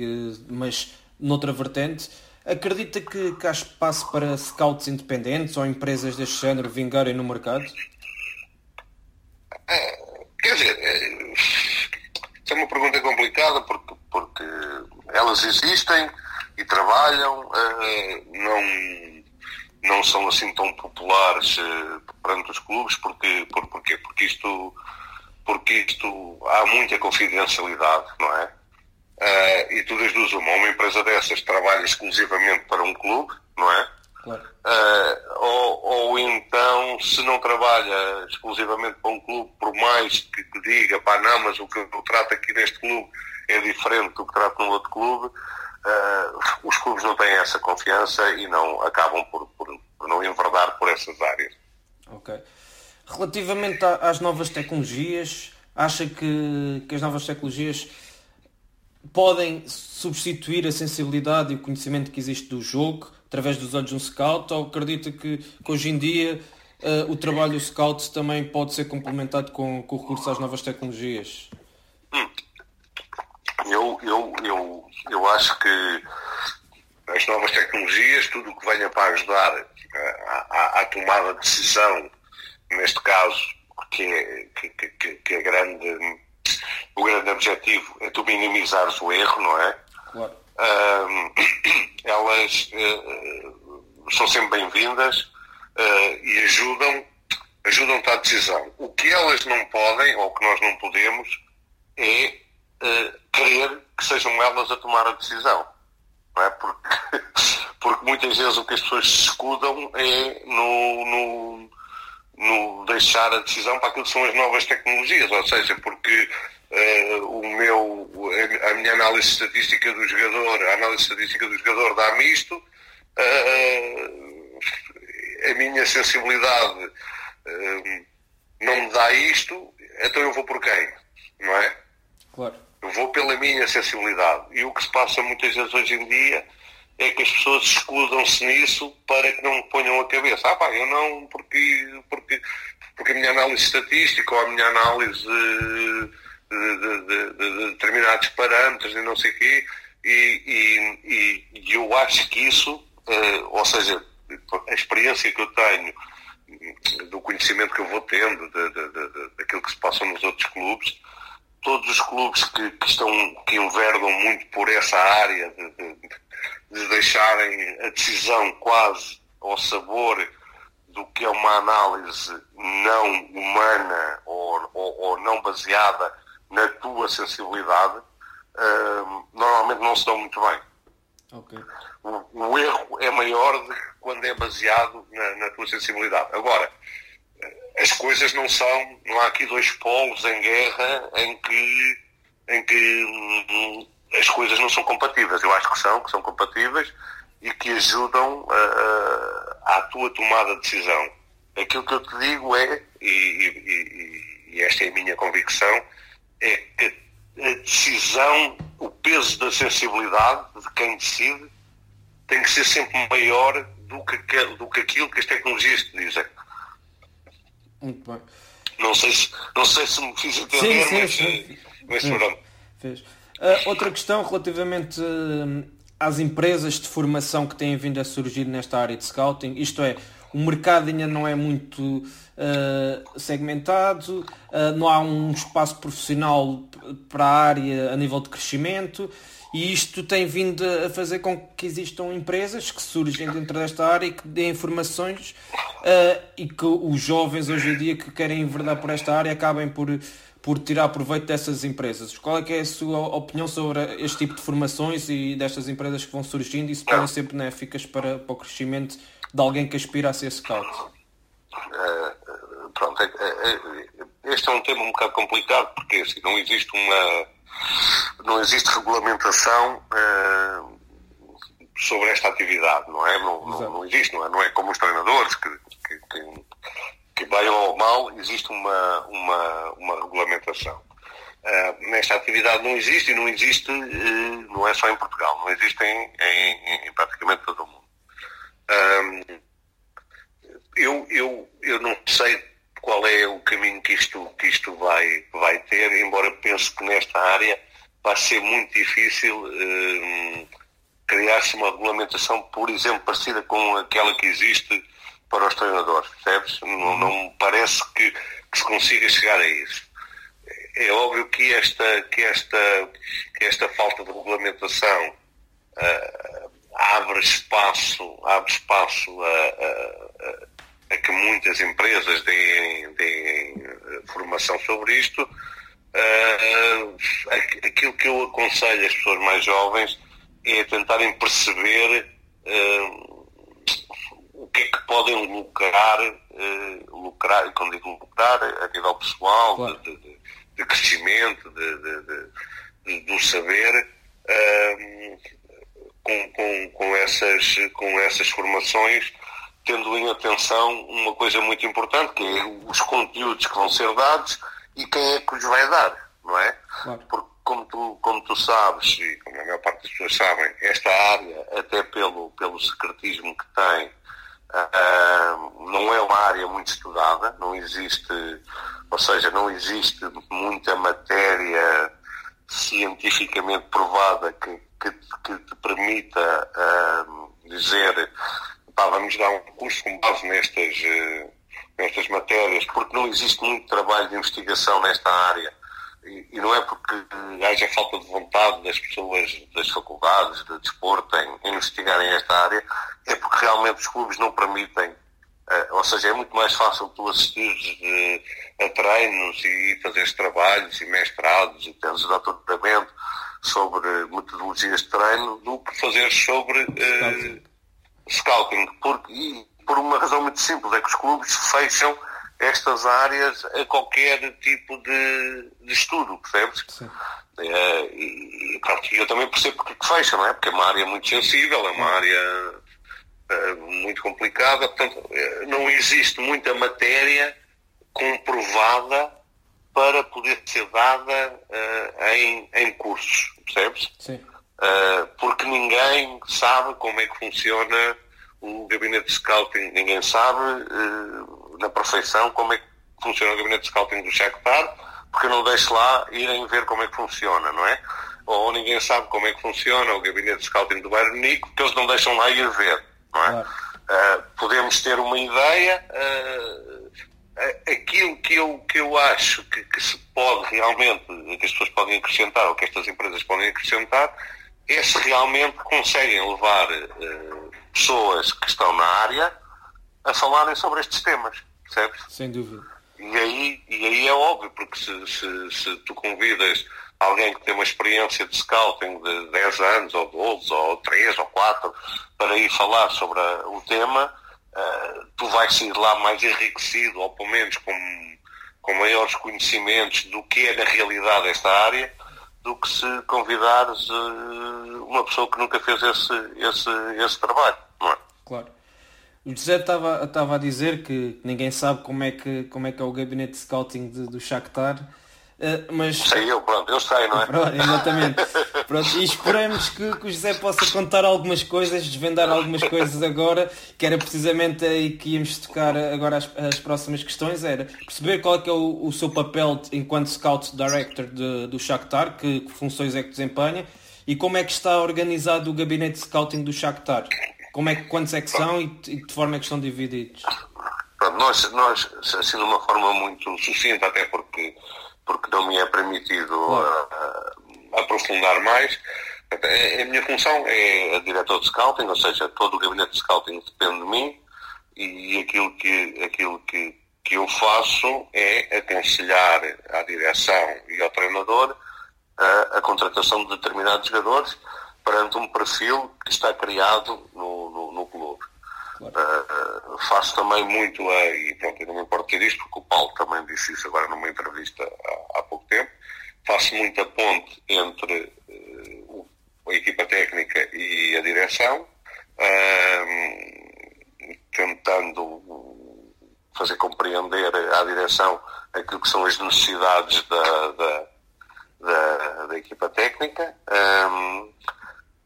mas noutra vertente, acredita que, que há espaço para scouts independentes ou empresas deste género vingarem no mercado? É, quer dizer, é, é uma pergunta complicada porque, porque elas existem e trabalham, é, não, não são assim tão populares é, perante os clubes, porque, por, porque, porque, isto, porque isto há muita confidencialidade, não é? Uh, e tu duas uma, uma empresa dessas trabalha exclusivamente para um clube, não é? Claro. Uh, ou, ou então, se não trabalha exclusivamente para um clube, por mais que, que diga, pá, não, mas o que eu trato aqui neste clube é diferente do que trato num outro clube, uh, os clubes não têm essa confiança e não acabam por, por, por não enverdar por essas áreas. Ok. Relativamente às novas tecnologias, acha que, que as novas tecnologias podem substituir a sensibilidade e o conhecimento que existe do jogo através dos olhos de um scout ou acredita que, que hoje em dia uh, o trabalho do scout também pode ser complementado com, com o recurso às novas tecnologias? Hum. Eu, eu, eu, eu acho que as novas tecnologias, tudo o que venha para ajudar à, à tomada de decisão, neste caso, que é, que, que, que é grande, o grande objetivo é tu minimizares o erro, não é? Claro elas uh, são sempre bem-vindas uh, e ajudam ajudam-te à decisão. O que elas não podem, ou que nós não podemos, é uh, querer que sejam elas a tomar a decisão. Não é? porque, porque muitas vezes o que as pessoas se escudam é no, no, no deixar a decisão para aquilo que são as novas tecnologias, ou seja, porque uh, o meu, a minha análise estatística do jogador, a análise estatística do jogador dá-me isto, uh, a minha sensibilidade uh, não me dá isto, então eu vou por quem? Não é? Claro. Eu vou pela minha sensibilidade. E o que se passa muitas vezes hoje em dia é que as pessoas escudam-se nisso para que não me ponham a cabeça. Ah pá, eu não, porque, porque, porque a minha análise estatística ou a minha análise de, de, de, determinados parâmetros e não sei o quê, e, e, e, eu acho que isso, uh, ou seja, a experiência que eu tenho, do conhecimento que eu vou tendo, de, de, daquilo que se passa nos outros clubes, todos os clubes que, que, estão, que enverdam muito por essa área de, de deixarem a decisão quase ao sabor do que é uma análise não humana ou, ou, ou não baseada na tua sensibilidade, uh, normalmente não se dão muito bem. Okay. O, o, erro é maior quando é baseado na, na, tua sensibilidade. Agora, as coisas não são, não há aqui dois polos em guerra em que, em que hum, as coisas não são compatíveis. Eu acho que são, que são compatíveis e que ajudam a, a, à tua tomada de decisão. Aquilo que eu te digo é, e, e, e esta é a minha convicção, é que a decisão, o peso da sensibilidade de quem decide tem que ser sempre maior do que, do que aquilo que as tecnologias te dizem. Muito bem. Não sei se, não sei se me fiz entender, sim, sim, mas, sim. mas pronto. Fez. Uh, outra questão relativamente uh, às empresas de formação que têm vindo a surgir nesta área de scouting, isto é, o mercado ainda não é muito uh, segmentado, uh, não há um espaço profissional para a área a nível de crescimento e isto tem vindo a fazer com que existam empresas que surgem dentro desta área e que dêem informações uh, e que os jovens hoje em dia que querem enverdar por esta área acabem por, por tirar proveito dessas empresas. Qual é, que é a sua opinião sobre este tipo de formações e destas empresas que vão surgindo e se podem ser benéficas para, para o crescimento de alguém que aspira a ser scout? Uh, pronto, é, é, é, este é um tema um bocado complicado porque assim, não existe uma não existe regulamentação uh, sobre esta atividade, não é? Não, não, não, existe, não é? Não é como os treinadores que, que, que, que bem ou mal existe uma, uma, uma regulamentação. Uh, nesta atividade não existe e não existe, uh, não é só em Portugal, não existe em, em, em praticamente todo o mundo. eu, eu, eu não sei qual é o caminho que isto, que isto vai, vai ter, embora pense que nesta área vai ser muito difícil uh, criar-se uma regulamentação, por exemplo, parecida com aquela que existe para os treinadores, percebes? Não, uhum. não me parece que, que, se consiga chegar a isso. É óbvio que esta, que esta, que esta falta de regulamentação uh, abre espaço, abre espaço a, a, a muitas empresas deem, deem eh, formação sobre isto. Uh, aquilo que eu aconselho as pessoas mais jovens é tentarem perceber uh, o que é que podem lucrar, uh, lucrar, quando digo lucrar, a nível pessoal, claro. de, de, de, crescimento, de, do saber, com, com, com, essas, com essas formações tendo em atenção uma coisa muito importante, que é os conteúdos que vão ser dados e quem é que os vai dar, não é? Claro. Porque como tu, como tu sabes, e como a maior parte das pessoas sabem, esta área, até pelo, pelo secretismo que tem, uh, não é uma área muito estudada, não existe, ou seja, não existe muita matéria cientificamente provada que, que, que te permita uh, dizer pá, vamos dar um curso com base nestas, uh, nestas matérias, porque não existe muito trabalho de investigação nesta área. E, não é porque haja falta de vontade das pessoas das faculdades de desporto em, em investigarem esta área, é porque realmente os clubes não permitem Uh, ou seja, é muito mais fácil tu assistires a treinos e fazeres trabalhos e mestrados e teres doutoramento sobre metodologias de treino do que fazeres sobre uh, scouting, porque, e por uma razão muito simples, é que os clubes fecham estas áreas a qualquer tipo de, de estudo, percebes? Sim. É, e, pronto, eu também percebo porque que fecha, não é? Porque é uma área muito sensível, é uma área é, muito complicada, portanto, é, não existe muita matéria comprovada para poder ser dada em, em cursos, percebes? Sim. Uh, porque ninguém sabe como é que funciona o gabinete de scouting, ninguém sabe uh, na perfeição como é que funciona o gabinete de scouting do Shakhtar, porque não deixe lá irem ver como é que funciona, não é? Ou ninguém sabe como é que funciona o gabinete de scouting do Bayern Munique, porque eles não deixam lá ir ver, não é? Uh, podemos ter uma ideia, aquilo que eu, que eu acho que, que se pode realmente, que as pessoas podem acrescentar, ou que estas empresas podem acrescentar, é se realmente conseguem levar uh, pessoas que estão na área a falarem sobre estes temas, percebes? Sem dúvida. E aí, e aí é óbvio, porque se, se, se tu convidas alguém que tem uma experiência de scouting de 10 anos, ou 12, ou 3, ou 4, para ir falar sobre a, o tema, uh, tu vais sair lá mais enriquecido, ou pelo menos com, com maiores conhecimentos do que é na realidade esta área, do que se convidares uh, uma pessoa que nunca fez esse, esse, esse trabalho, não é? Claro. O José estava, estava a dizer que ninguém sabe como é que, como é, que é o gabinete de scouting de, do Shakhtar Uh, mas... Sei eu, pronto, eu sei, não é? Pronto, exatamente. Pronto, e esperamos que, que, o José possa contar algumas coisas, desvendar algumas coisas agora, que era precisamente aí que íamos tocar agora as, as próximas questões, era perceber qual é que é o, o seu papel enquanto Scout Director de, do Shakhtar, que, que, funções é que desempenha, e como é que está organizado o gabinete de scouting do Shakhtar. Como é, quantos é que são e, e de que forma é que estão divididos? Pronto, nós, nós, assim, de uma forma muito sucinta, até porque, porque não me é permitido uh, aprofundar mais, a, a, minha função é a diretor de scouting, ou seja, todo o gabinete de scouting depende de mim e aquilo que, aquilo que, que eu faço é aconselhar à direção e ao treinador a, a contratação de determinados jogadores perante um perfil que está criado no, no, no clube. Claro. Uh, faço também muito a, e pronto, eu não me importo ter isto, porque o Paulo também disse isso agora numa entrevista há, há pouco tempo, faço muita ponte entre uh, a equipa técnica e a direção, uh, tentando fazer compreender à direção aquilo que são as necessidades da, da, da, da equipa técnica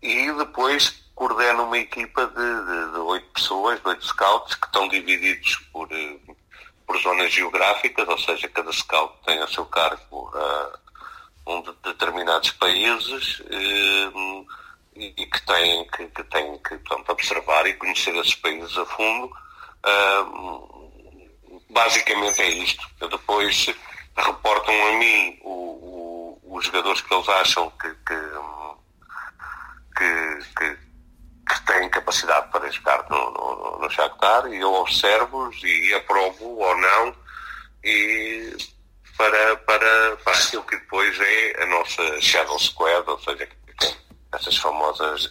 e depois coordena uma equipa de, oito pessoas, de oito scouts, que estão divididos por, por zonas geográficas, ou seja, cada scout tem a seu cargo uh, um de determinados países um, e que têm que, que, têm que portanto, observar e conhecer esses países a fundo. Um, basicamente é isto. Depois reportam a mim o, o, os jogadores que eles acham que, que, que, que, que têm capacidade para jogar no, no, no Shakhtar e eu observo-os e aprovo ou não e para, para, para aquilo que depois é a nossa Shadow Squad, ou seja, essas famosas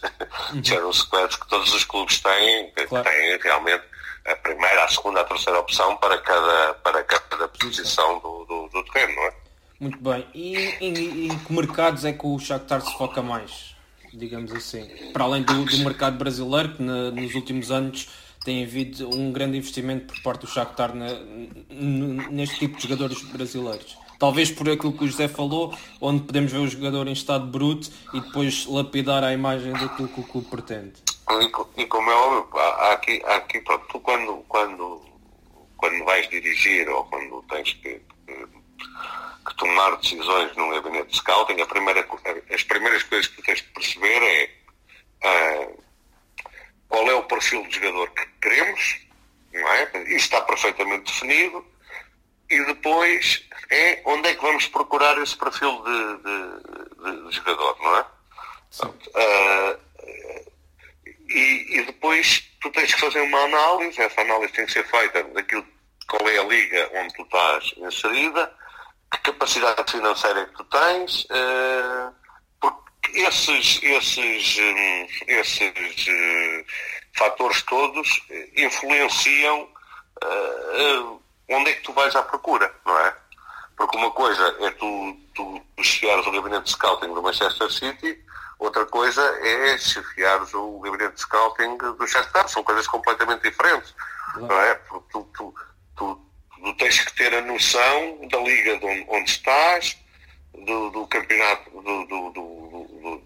uhum. Shadow Squads que todos os clubes têm, que claro. têm realmente a primeira, a segunda, a terceira opção para cada, para cada posição do, do, do terreno, não é? Muito bem. E em, em, que mercados é que o Shakhtar se foca mais, digamos assim? Para além do, do mercado brasileiro, que na, nos últimos anos tem havido um grande investimento por parte do Shakhtar na, neste tipo de jogadores brasileiros. Talvez por aquilo que o José falou, onde podemos ver o jogador em estado bruto e depois lapidar a imagem daquilo que o clube pretende. E, e como é óbvio, aqui, aqui pronto, tu quando, quando, quando vais dirigir ou quando tens que, que, tomar decisões num gabinete de scouting, primeira, as primeiras coisas que tu tens de perceber é uh, qual é o perfil de jogador que queremos, não é? Isso está perfeitamente definido. E depois é onde é que vamos procurar esse perfil de, de, de jogador, não é? Uh, e, e, depois tu tens que fazer uma análise, essa análise tem que ser feita daquilo qual é a liga onde tu estás inserida, que capacidade financeira é que tu tens, uh, porque esses, esses, um, esses uh, fatores todos influenciam uh, onde é que tu vais à procura, não é? Porque uma coisa é tu, tu, chegares ao gabinete de scouting do Manchester City Outra coisa é chefiares o gabinete de scouting do Shakhtar. São coisas completamente diferentes. Não é? Porque tu, tu, tu, tu, tens que ter a noção da liga onde, onde estás, do, do campeonato, do, do, do,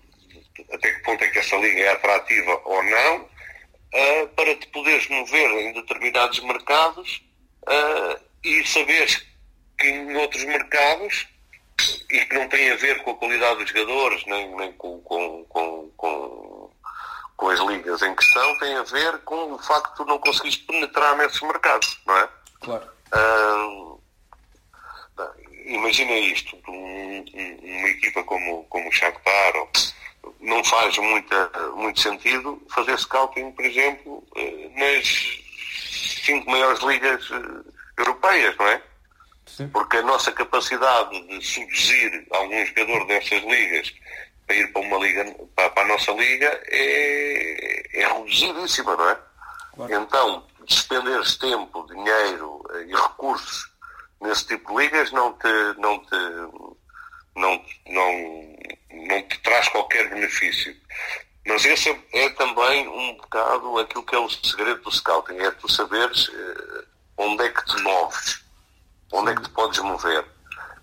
até que ponto é que essa liga é atrativa ou não, uh, para te poderes mover em determinados mercados uh, e saberes que em outros mercados e que não tem a ver com a qualidade dos jogadores, nem, nem com, com, com, com, com as ligas em questão, tem a ver com o facto de tu não conseguires penetrar nesses mercados, não é? Claro. Imagina isto, um, uma equipa como, como o Shakhtar não faz muita, muito sentido fazer scouting, por exemplo, eh, nas cinco maiores ligas eh, europeias, não é? Sim. Porque a nossa capacidade de seduzir algum jogador dessas ligas para ir para uma liga, para, para a nossa liga é, é reduzidíssima, não é? Claro. Então, despenderes tempo, dinheiro eh, e recursos nesse tipo de ligas não te, não te, não, não, não te traz qualquer benefício. Mas esse é, é, também um bocado aquilo que é o segredo do scouting, é tu saberes uh, onde é que te moves onde é que te podes mover.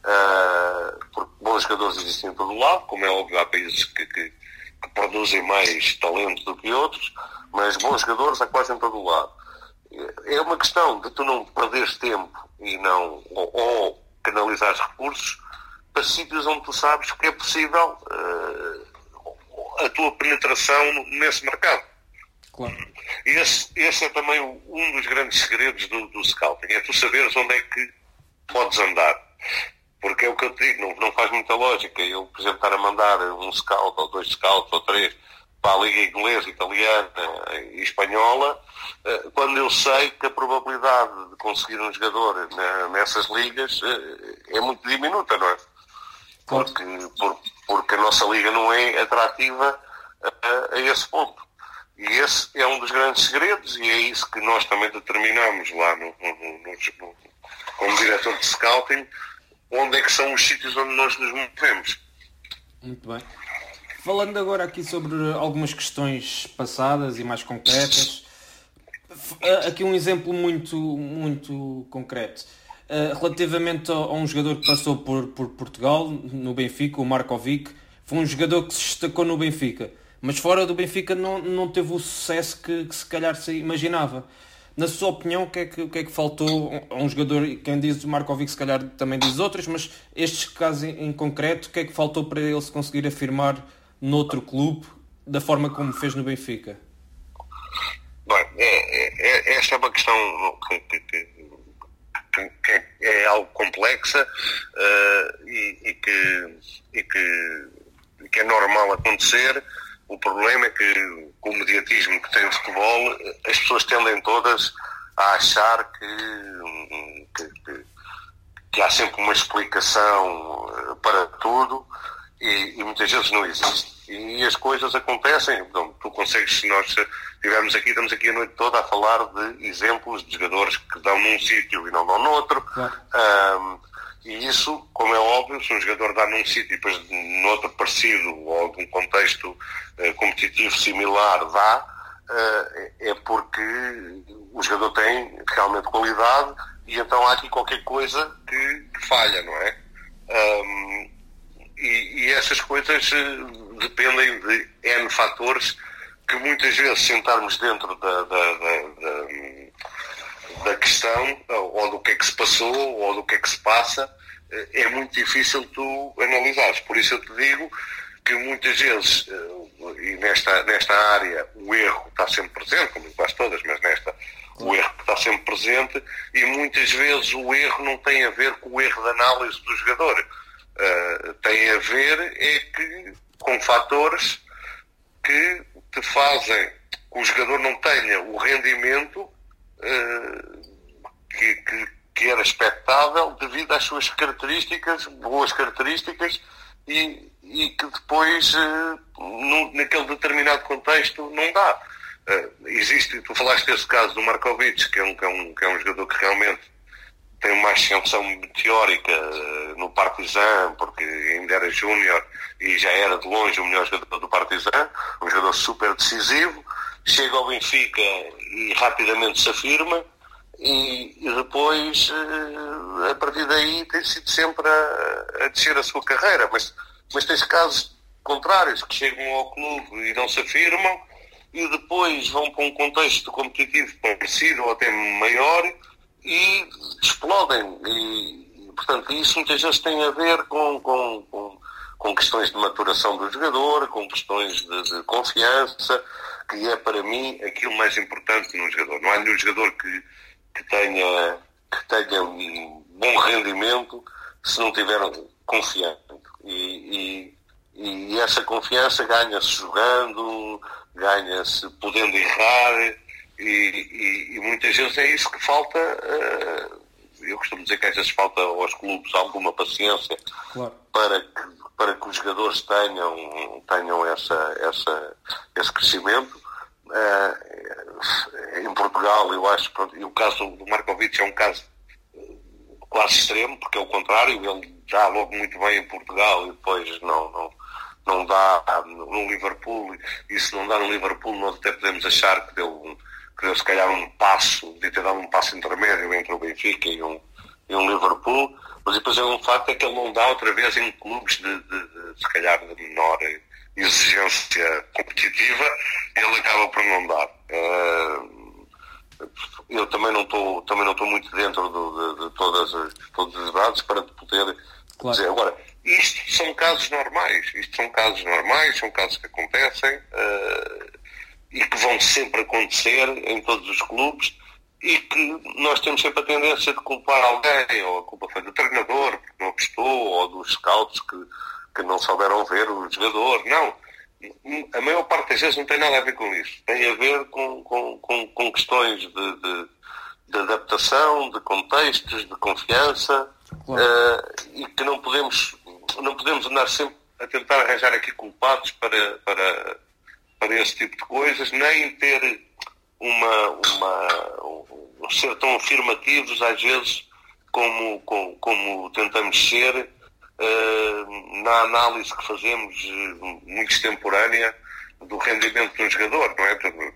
Uh, porque bons jogadores existem em todo lado, como é óbvio, há países que, que, que, produzem mais talento do que outros, mas bons jogadores há quase em todo lado. É uma questão de tu não perderes tempo e não, ou, ou canalizares recursos para sítios onde tu sabes que é possível uh, a tua penetração nesse mercado. Claro. esse, esse é também um dos grandes segredos do, do scouting, é tu saberes onde é que podes andar. Porque é o que eu te digo, não, não faz muita lógica eu, por exemplo, estar a mandar um scout ou dois scouts ou três para a Liga Inglesa, Italiana e Espanhola, eh, quando eu sei que a probabilidade de conseguir um jogador nessas ligas eh, é muito diminuta, não é? Porque, porque a nossa liga não é atrativa a, a esse ponto. E esse é um dos grandes segredos e é isso que nós também determinamos lá no, no, no, como diretor de scouting, onde é que são os sítios onde nós nos movemos. Muito bem. Falando agora aqui sobre algumas questões passadas e mais concretas, aqui um exemplo muito, muito concreto. Relativamente a, um jogador que passou por, por Portugal, no Benfica, o Markovic, foi um jogador que se destacou no Benfica, mas fora do Benfica não, não teve o sucesso que, que se calhar se imaginava. Na sua opinião, o que é que, o que, é que faltou a um jogador, quem diz o Markovic se calhar também diz outros, mas estes casos em, em concreto, o que é que faltou para ele se conseguir afirmar noutro clube da forma como fez no Benfica? Bem, é, é, é esta é uma questão que, que, que, que é algo complexa uh, e, e, que, e que, é normal acontecer. O problema é que, com o mediatismo que tem o futebol, as pessoas tendem todas a achar que, que, que há sempre uma explicação eh, para tudo e, e, muitas vezes não existe. E as coisas acontecem, então, tu consegues, se nós estivermos aqui, estamos aqui a noite toda a falar de exemplos de jogadores que dão num sítio e não dão noutro. Um, e isso, como é óbvio, se um jogador dá num sítio e depois noutro parecido ou de um contexto uh, competitivo similar dá, uh, é porque o jogador tem realmente qualidade e então há aqui qualquer coisa que, que falha, não é? Um, e, e essas coisas uh, dependem de N fatores que muitas vezes sentarmos dentro da, da, da, da, questão ou do que é que se passou ou do que é que se passa uh, é muito difícil tu analisares. Por isso eu te digo que muitas vezes, uh, e nesta, nesta área, o erro está sempre presente, como em quase todas, mas nesta o erro está sempre presente e muitas vezes o erro não tem a ver com o erro de análise do jogador uh, tem a ver é que com fatores que te fazem que o jogador não tenha o rendimento uh, que, que, que, era expectável devido às suas características, boas características, e, e que depois, uh, naquele determinado contexto, não dá. Uh, existe, tu falaste desse caso do Markovic, que é um, que é um, que é um jogador que realmente tem uma ascensão meteórica eh, no Partizan, porque ainda era júnior e já era de longe o melhor jogador do Partizan, um jogador super decisivo, chega ao Benfica e rapidamente se afirma, e, e depois, eh, a partir daí, tem sido sempre a, a descer a sua carreira. Mas, mas tens casos contrários, que chegam ao clube e não se afirmam, e depois vão para um contexto competitivo parecido ou até maior, e explodem. E, portanto, isso muitas vezes tem a ver com, com, com, com questões de maturação do jogador, com questões de, de, confiança, que é para mim aquilo mais importante no jogador. Não há nenhum jogador que, que, tenha, que tenha um bom rendimento se não tiver confiança. E, e, e essa confiança ganha-se jogando, ganha-se podendo errar e, e, e, muitas vezes é isso que falta. Uh, eu costumo dizer que às vezes falta aos clubes alguma paciência claro. para, que, para que os jogadores tenham, tenham essa, essa, esse crescimento. Uh, em Portugal, eu acho que o caso do Markovic é um caso quase extremo, porque é o contrário, ele dá logo muito bem em Portugal e depois não, não, não dá no Liverpool, e se não dá no Liverpool nós até podemos achar que deu que deu se calhar um passo, de ter dado um passo intermédio entre o Benfica e um, e um Liverpool, mas depois é um facto é que ele não dá outra vez em clubes de, de, de, se calhar de menor exigência competitiva, ele acaba por não dar. Uh, eu também não estou também não estou muito dentro do, de, de, todas as, todos os dados para poder claro. dizer agora isto são casos normais isto são casos normais são casos que acontecem uh, e que vão sempre acontecer em todos os clubes e que nós temos sempre a tendência de culpar alguém, ou a culpa foi do treinador, que não gostou, ou dos scouts que, que não souberam ver o jogador. Não. A maior parte das vezes não tem nada a ver com isso. Tem a ver com, com, com, com questões de, de, de, adaptação, de contextos, de confiança, claro. uh, e que não podemos, não podemos andar sempre a tentar arranjar aqui culpados para, para, para esse tipo de coisas, nem ter uma, uma, um, ser tão afirmativos às vezes como, como, como tentamos ser uh, na análise que fazemos uh, muito extemporânea do rendimento de um jogador, não é? Tu,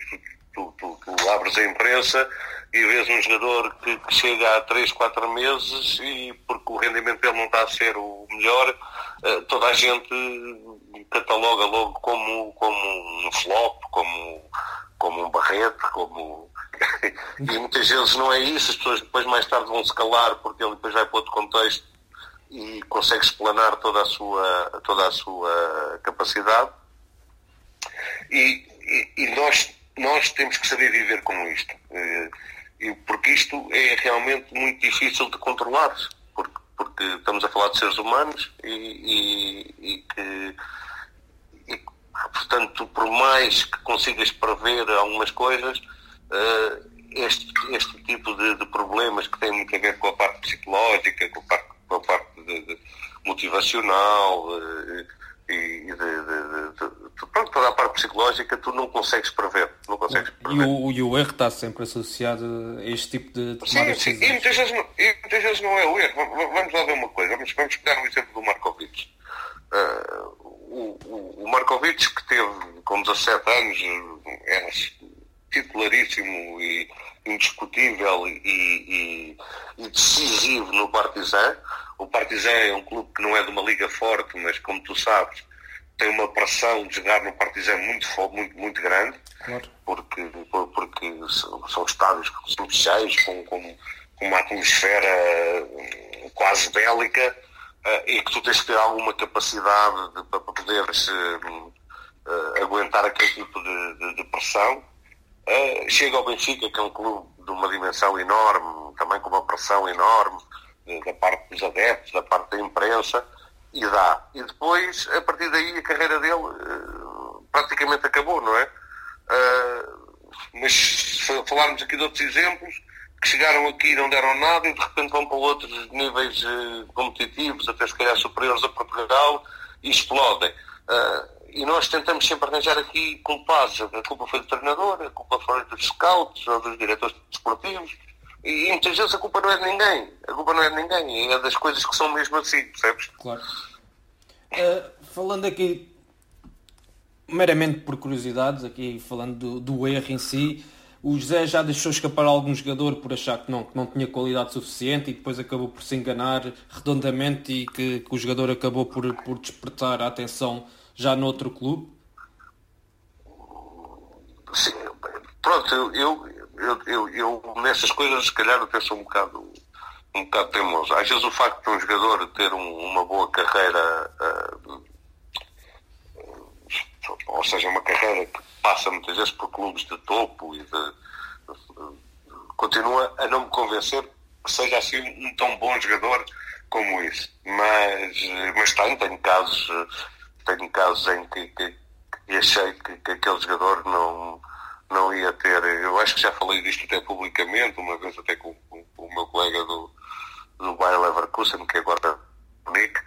tu, tu, tu abres a imprensa e vês um jogador que, que, chega a 3, 4 meses e porque o rendimento dele não está a ser o melhor, uh, toda a gente cataloga logo como, como um flop, como, como um barrete, como. e muitas vezes não é isso, as pessoas depois mais tarde vão se calar porque ele depois vai para outro contexto e consegue explanar toda a sua, toda a sua capacidade. E, e, e nós, nós temos que saber viver com isto. E, porque isto é realmente muito difícil de controlar. Porque, porque estamos a falar de seres humanos e, e, e que Portanto, por mais que consigas prever algumas coisas, eh, este, este tipo de, de, problemas que têm muito a ver com a parte psicológica, com a parte, com a parte de, de motivacional eh, e de, de, pronto, toda a parte psicológica, tu não consegues prever. Não consegues prever. E, o, e o erro está sempre associado a este tipo de Sim, sim. E muitas, vezes não, e muitas vezes não é o erro. Vamos lá ver uma coisa. Vamos, vamos pegar um exemplo do Markovic. Uh, o, o, o Markovic, que teve com 17 anos, era titularíssimo e indiscutível e, e, e, decisivo no Partizan. O Partizan é um clube que não é de uma liga forte, mas como tu sabes, tem uma pressão de jogar no Partizan muito, muito, muito grande, claro. porque, porque são estádios cheios, com, com, com uma atmosfera quase bélica uh, e que tu tens que ter alguma capacidade de, para poderes uh, aguentar aquele tipo de, de, de pressão. Chega ao Benfica, que é um clube de uma dimensão enorme, também com uma pressão enorme da parte dos adeptos, da parte da imprensa, e dá. E depois, a partir daí, a carreira dele praticamente acabou, não é? mas se falarmos aqui de outros exemplos, que chegaram aqui e não deram nada e de repente vão para outros níveis uh, competitivos, até se calhar superiores a Portugal, e explodem. Uh, e nós tentamos sempre arranjar aqui culpados. A culpa foi do treinador, a culpa foi dos scouts ou dos diretores desportivos. E, e muitas vezes a culpa não é de ninguém. A culpa não é de ninguém. É das coisas que são mesmo assim, percebes? Claro. Uh, falando aqui meramente por curiosidades, aqui falando do, do erro em si, o José já deixou escapar algum jogador por achar que não, que não tinha qualidade suficiente e depois acabou por se enganar redondamente e que, que o jogador acabou por, por despertar a atenção já no outro clube? Sim, pronto, eu, eu, eu, eu, eu nessas coisas se calhar até sou um bocado, um bocado teimoso. Às vezes o facto de um jogador ter um, uma boa carreira, uh, ou seja, uma carreira que passa muitas vezes por clubes de topo e de, continua a não me convencer que seja assim um tão bom jogador como isso. Mas, mas tenho, tenho casos, tenho casos em que, que, que achei que, que, aquele jogador não, não ia ter. Eu acho que já falei disto até publicamente, uma vez até com, com, com o meu colega do, do Bayer Leverkusen, que agora é o Nick,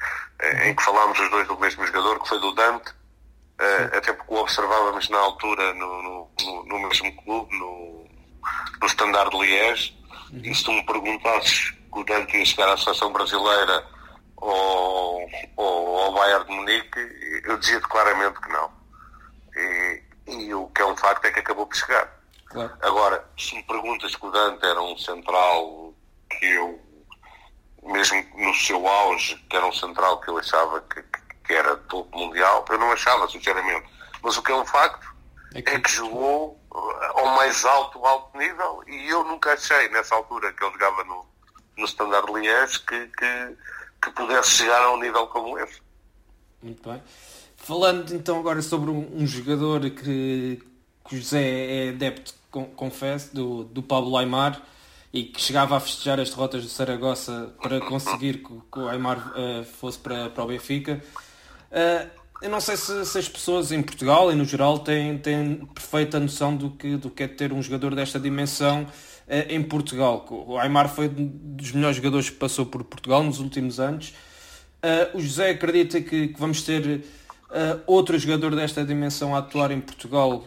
em que falámos os dois do mesmo jogador, que foi do Dante, Uh, até porque o observávamos na altura no, no, no mesmo clube, no, no Standard Liège, uhum. e se tu me perguntasses que o Dante ia chegar à seleção brasileira ou, ou ao Bayern de Munique, eu dizia-te claramente que não. E, e, o que é um facto é que acabou por chegar. Claro. Agora, se me perguntas que o Dante era um central que eu, mesmo no seu auge, que era um central que eu achava que, que era topo mundial, eu não achava, sinceramente. Mas o que é um facto é que, é que jogou uh, ao mais alto, alto nível e eu nunca achei, nessa altura que ele jogava no, no Standard Liège, que, que, que pudesse chegar a um nível como esse. Muito bem. Falando então agora sobre um, um jogador que que o José é adepto, confesso, do, do Pablo Aymar e que chegava a festejar as derrotas do Saragossa para conseguir que, que o Aymar uh, fosse para, para o Benfica. Uh, eu não sei se, se, as pessoas em Portugal e no geral têm, têm perfeita noção do que, do que é ter um jogador desta dimensão em Portugal. O Aymar foi um dos melhores jogadores que passou por Portugal nos últimos anos. o José acredita que, que vamos ter outro jogador desta dimensão a atuar em Portugal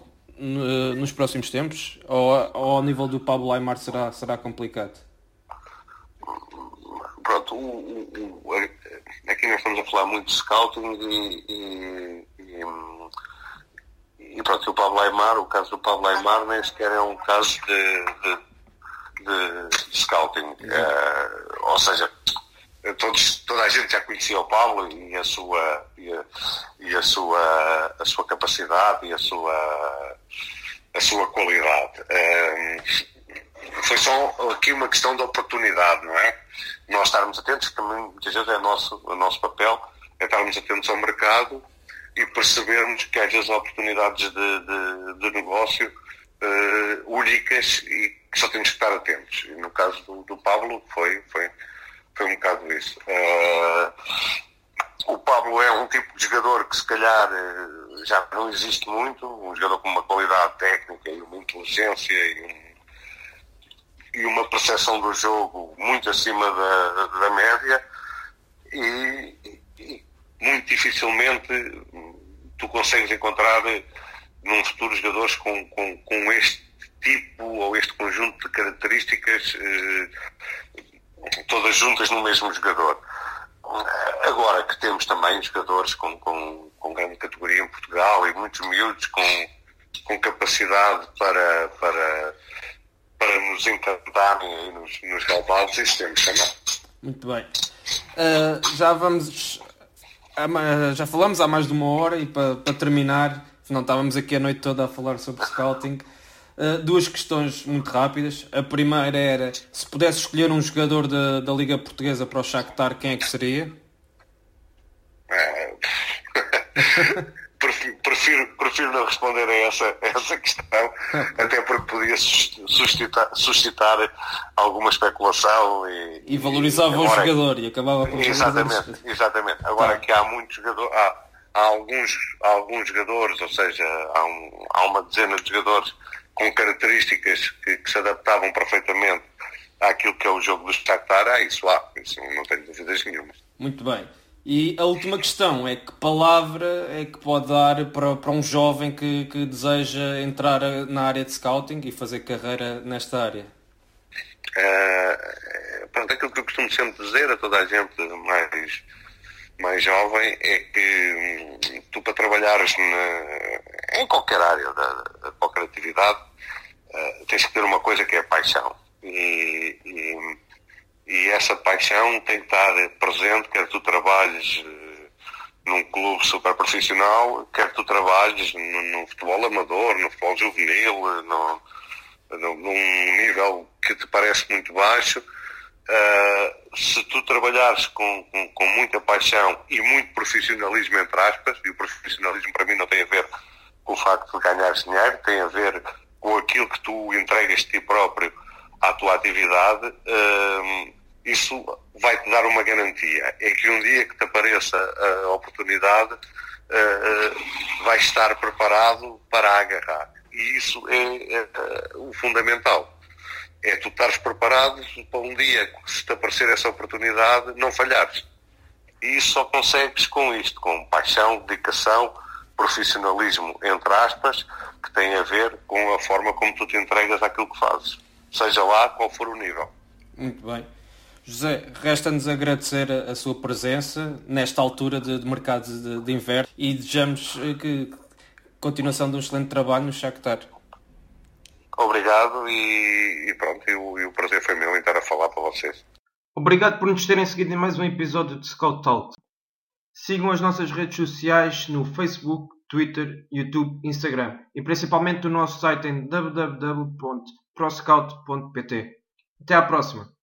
nos próximos tempos? Ou, ou ao nível do Pablo Aymar será, será complicado? Pronto, aqui nós estamos a falar muito de scouting e, e, e, e pronto, o Pablo Aymar, o caso do Pablo Aymar nem sequer é um caso de, de, de scouting. É, ou seja, todos, toda a gente já conhecia o Pablo e a sua e a, e a sua a sua capacidade e a sua a sua qualidade um, foi só aqui uma questão de oportunidade não é nós estarmos atentos que também muitas vezes é nosso o nosso papel é estarmos atentos ao mercado e percebermos que às vezes há oportunidades de, de, de negócio uh, únicas e que só temos que estar atentos e no caso do, do Pablo foi foi foi um bocado isso. Uh, o Pablo é um tipo de jogador que se calhar eh, já não existe muito, um jogador com uma qualidade técnica e uma inteligência e, um, e uma percepção do jogo muito acima da, da média e, e, muito dificilmente tu consegues encontrar num futuro jogadores com, com, com este tipo ou este conjunto de características eh, todas juntas no mesmo jogador. Agora que temos também jogadores com, com, com grande categoria em Portugal e muitos miúdos com, com capacidade para, para, para nos encantarem nos, nos relevados, isso temos também. Muito bem. Uh, já vamos. Já falamos há mais de uma hora e para, para terminar, não estávamos aqui a noite toda a falar sobre scouting. Uh, duas questões muito rápidas. A primeira era, se pudesse escolher um jogador da, da Liga Portuguesa para o Shakhtar, quem é que seria? prefiro, prefiro não responder a essa, a essa questão, até porque podia suscitar, suscitar alguma especulação e, e valorizava e, o jogador e acabava por Exatamente, exatamente. Agora tá. que há muitos jogadores, há, há, alguns, há alguns jogadores, ou seja, há, um, há uma dezena de jogadores com características que, que, se adaptavam perfeitamente àquilo que é o jogo do Shakhtar, ah, isso há, isso não tenho dúvidas nenhuma. Muito bem. E a última questão é que palavra é que pode dar para, para um jovem que, que deseja entrar na área de scouting e fazer carreira nesta área? Uh, pronto, aquilo que eu costumo sempre dizer a toda a gente mais, mais jovem é que hum, tu para trabalhares na, em qualquer área da, de qualquer atividade uh, tens que ter uma coisa que é a paixão. E, e, e, essa paixão tem que estar presente, quer tu trabalhes uh, num clube super profissional, quer tu trabalhes no, no futebol amador, no futebol juvenil, no, no, num nível que te parece muito baixo. Uh, se tu trabalhares com, com, com, muita paixão e muito profissionalismo, entre aspas, e o profissionalismo para mim não tem a ver com o facto de ganhar dinheiro, tem a ver com aquilo que tu entregas de ti próprio à tua atividade, uh, isso vai-te dar uma garantia. É que um dia que te apareça a oportunidade, uh, vais estar preparado para agarrar. E isso é, é o fundamental. É tu estares preparado para um dia se te aparecer essa oportunidade, não falhares. E isso só consegues com isto, com paixão, dedicação, profissionalismo, entre aspas, que tem a ver com a forma como tu te entregas àquilo que fazes, seja lá qual for o nível. Muito bem. José, resta-nos agradecer a, sua presença nesta altura de, de mercado de, de, inverno e desejamos que continuação de um excelente trabalho no Shakhtar. Obrigado e, e pronto, e o, e o prazer foi meu em estar a falar para vocês. Obrigado por nos terem seguido em mais um episódio de Scout Talk. Sigam as nossas redes sociais no Facebook, Twitter, YouTube, Instagram e principalmente o nosso site em www.proscout.pt. Até à próxima!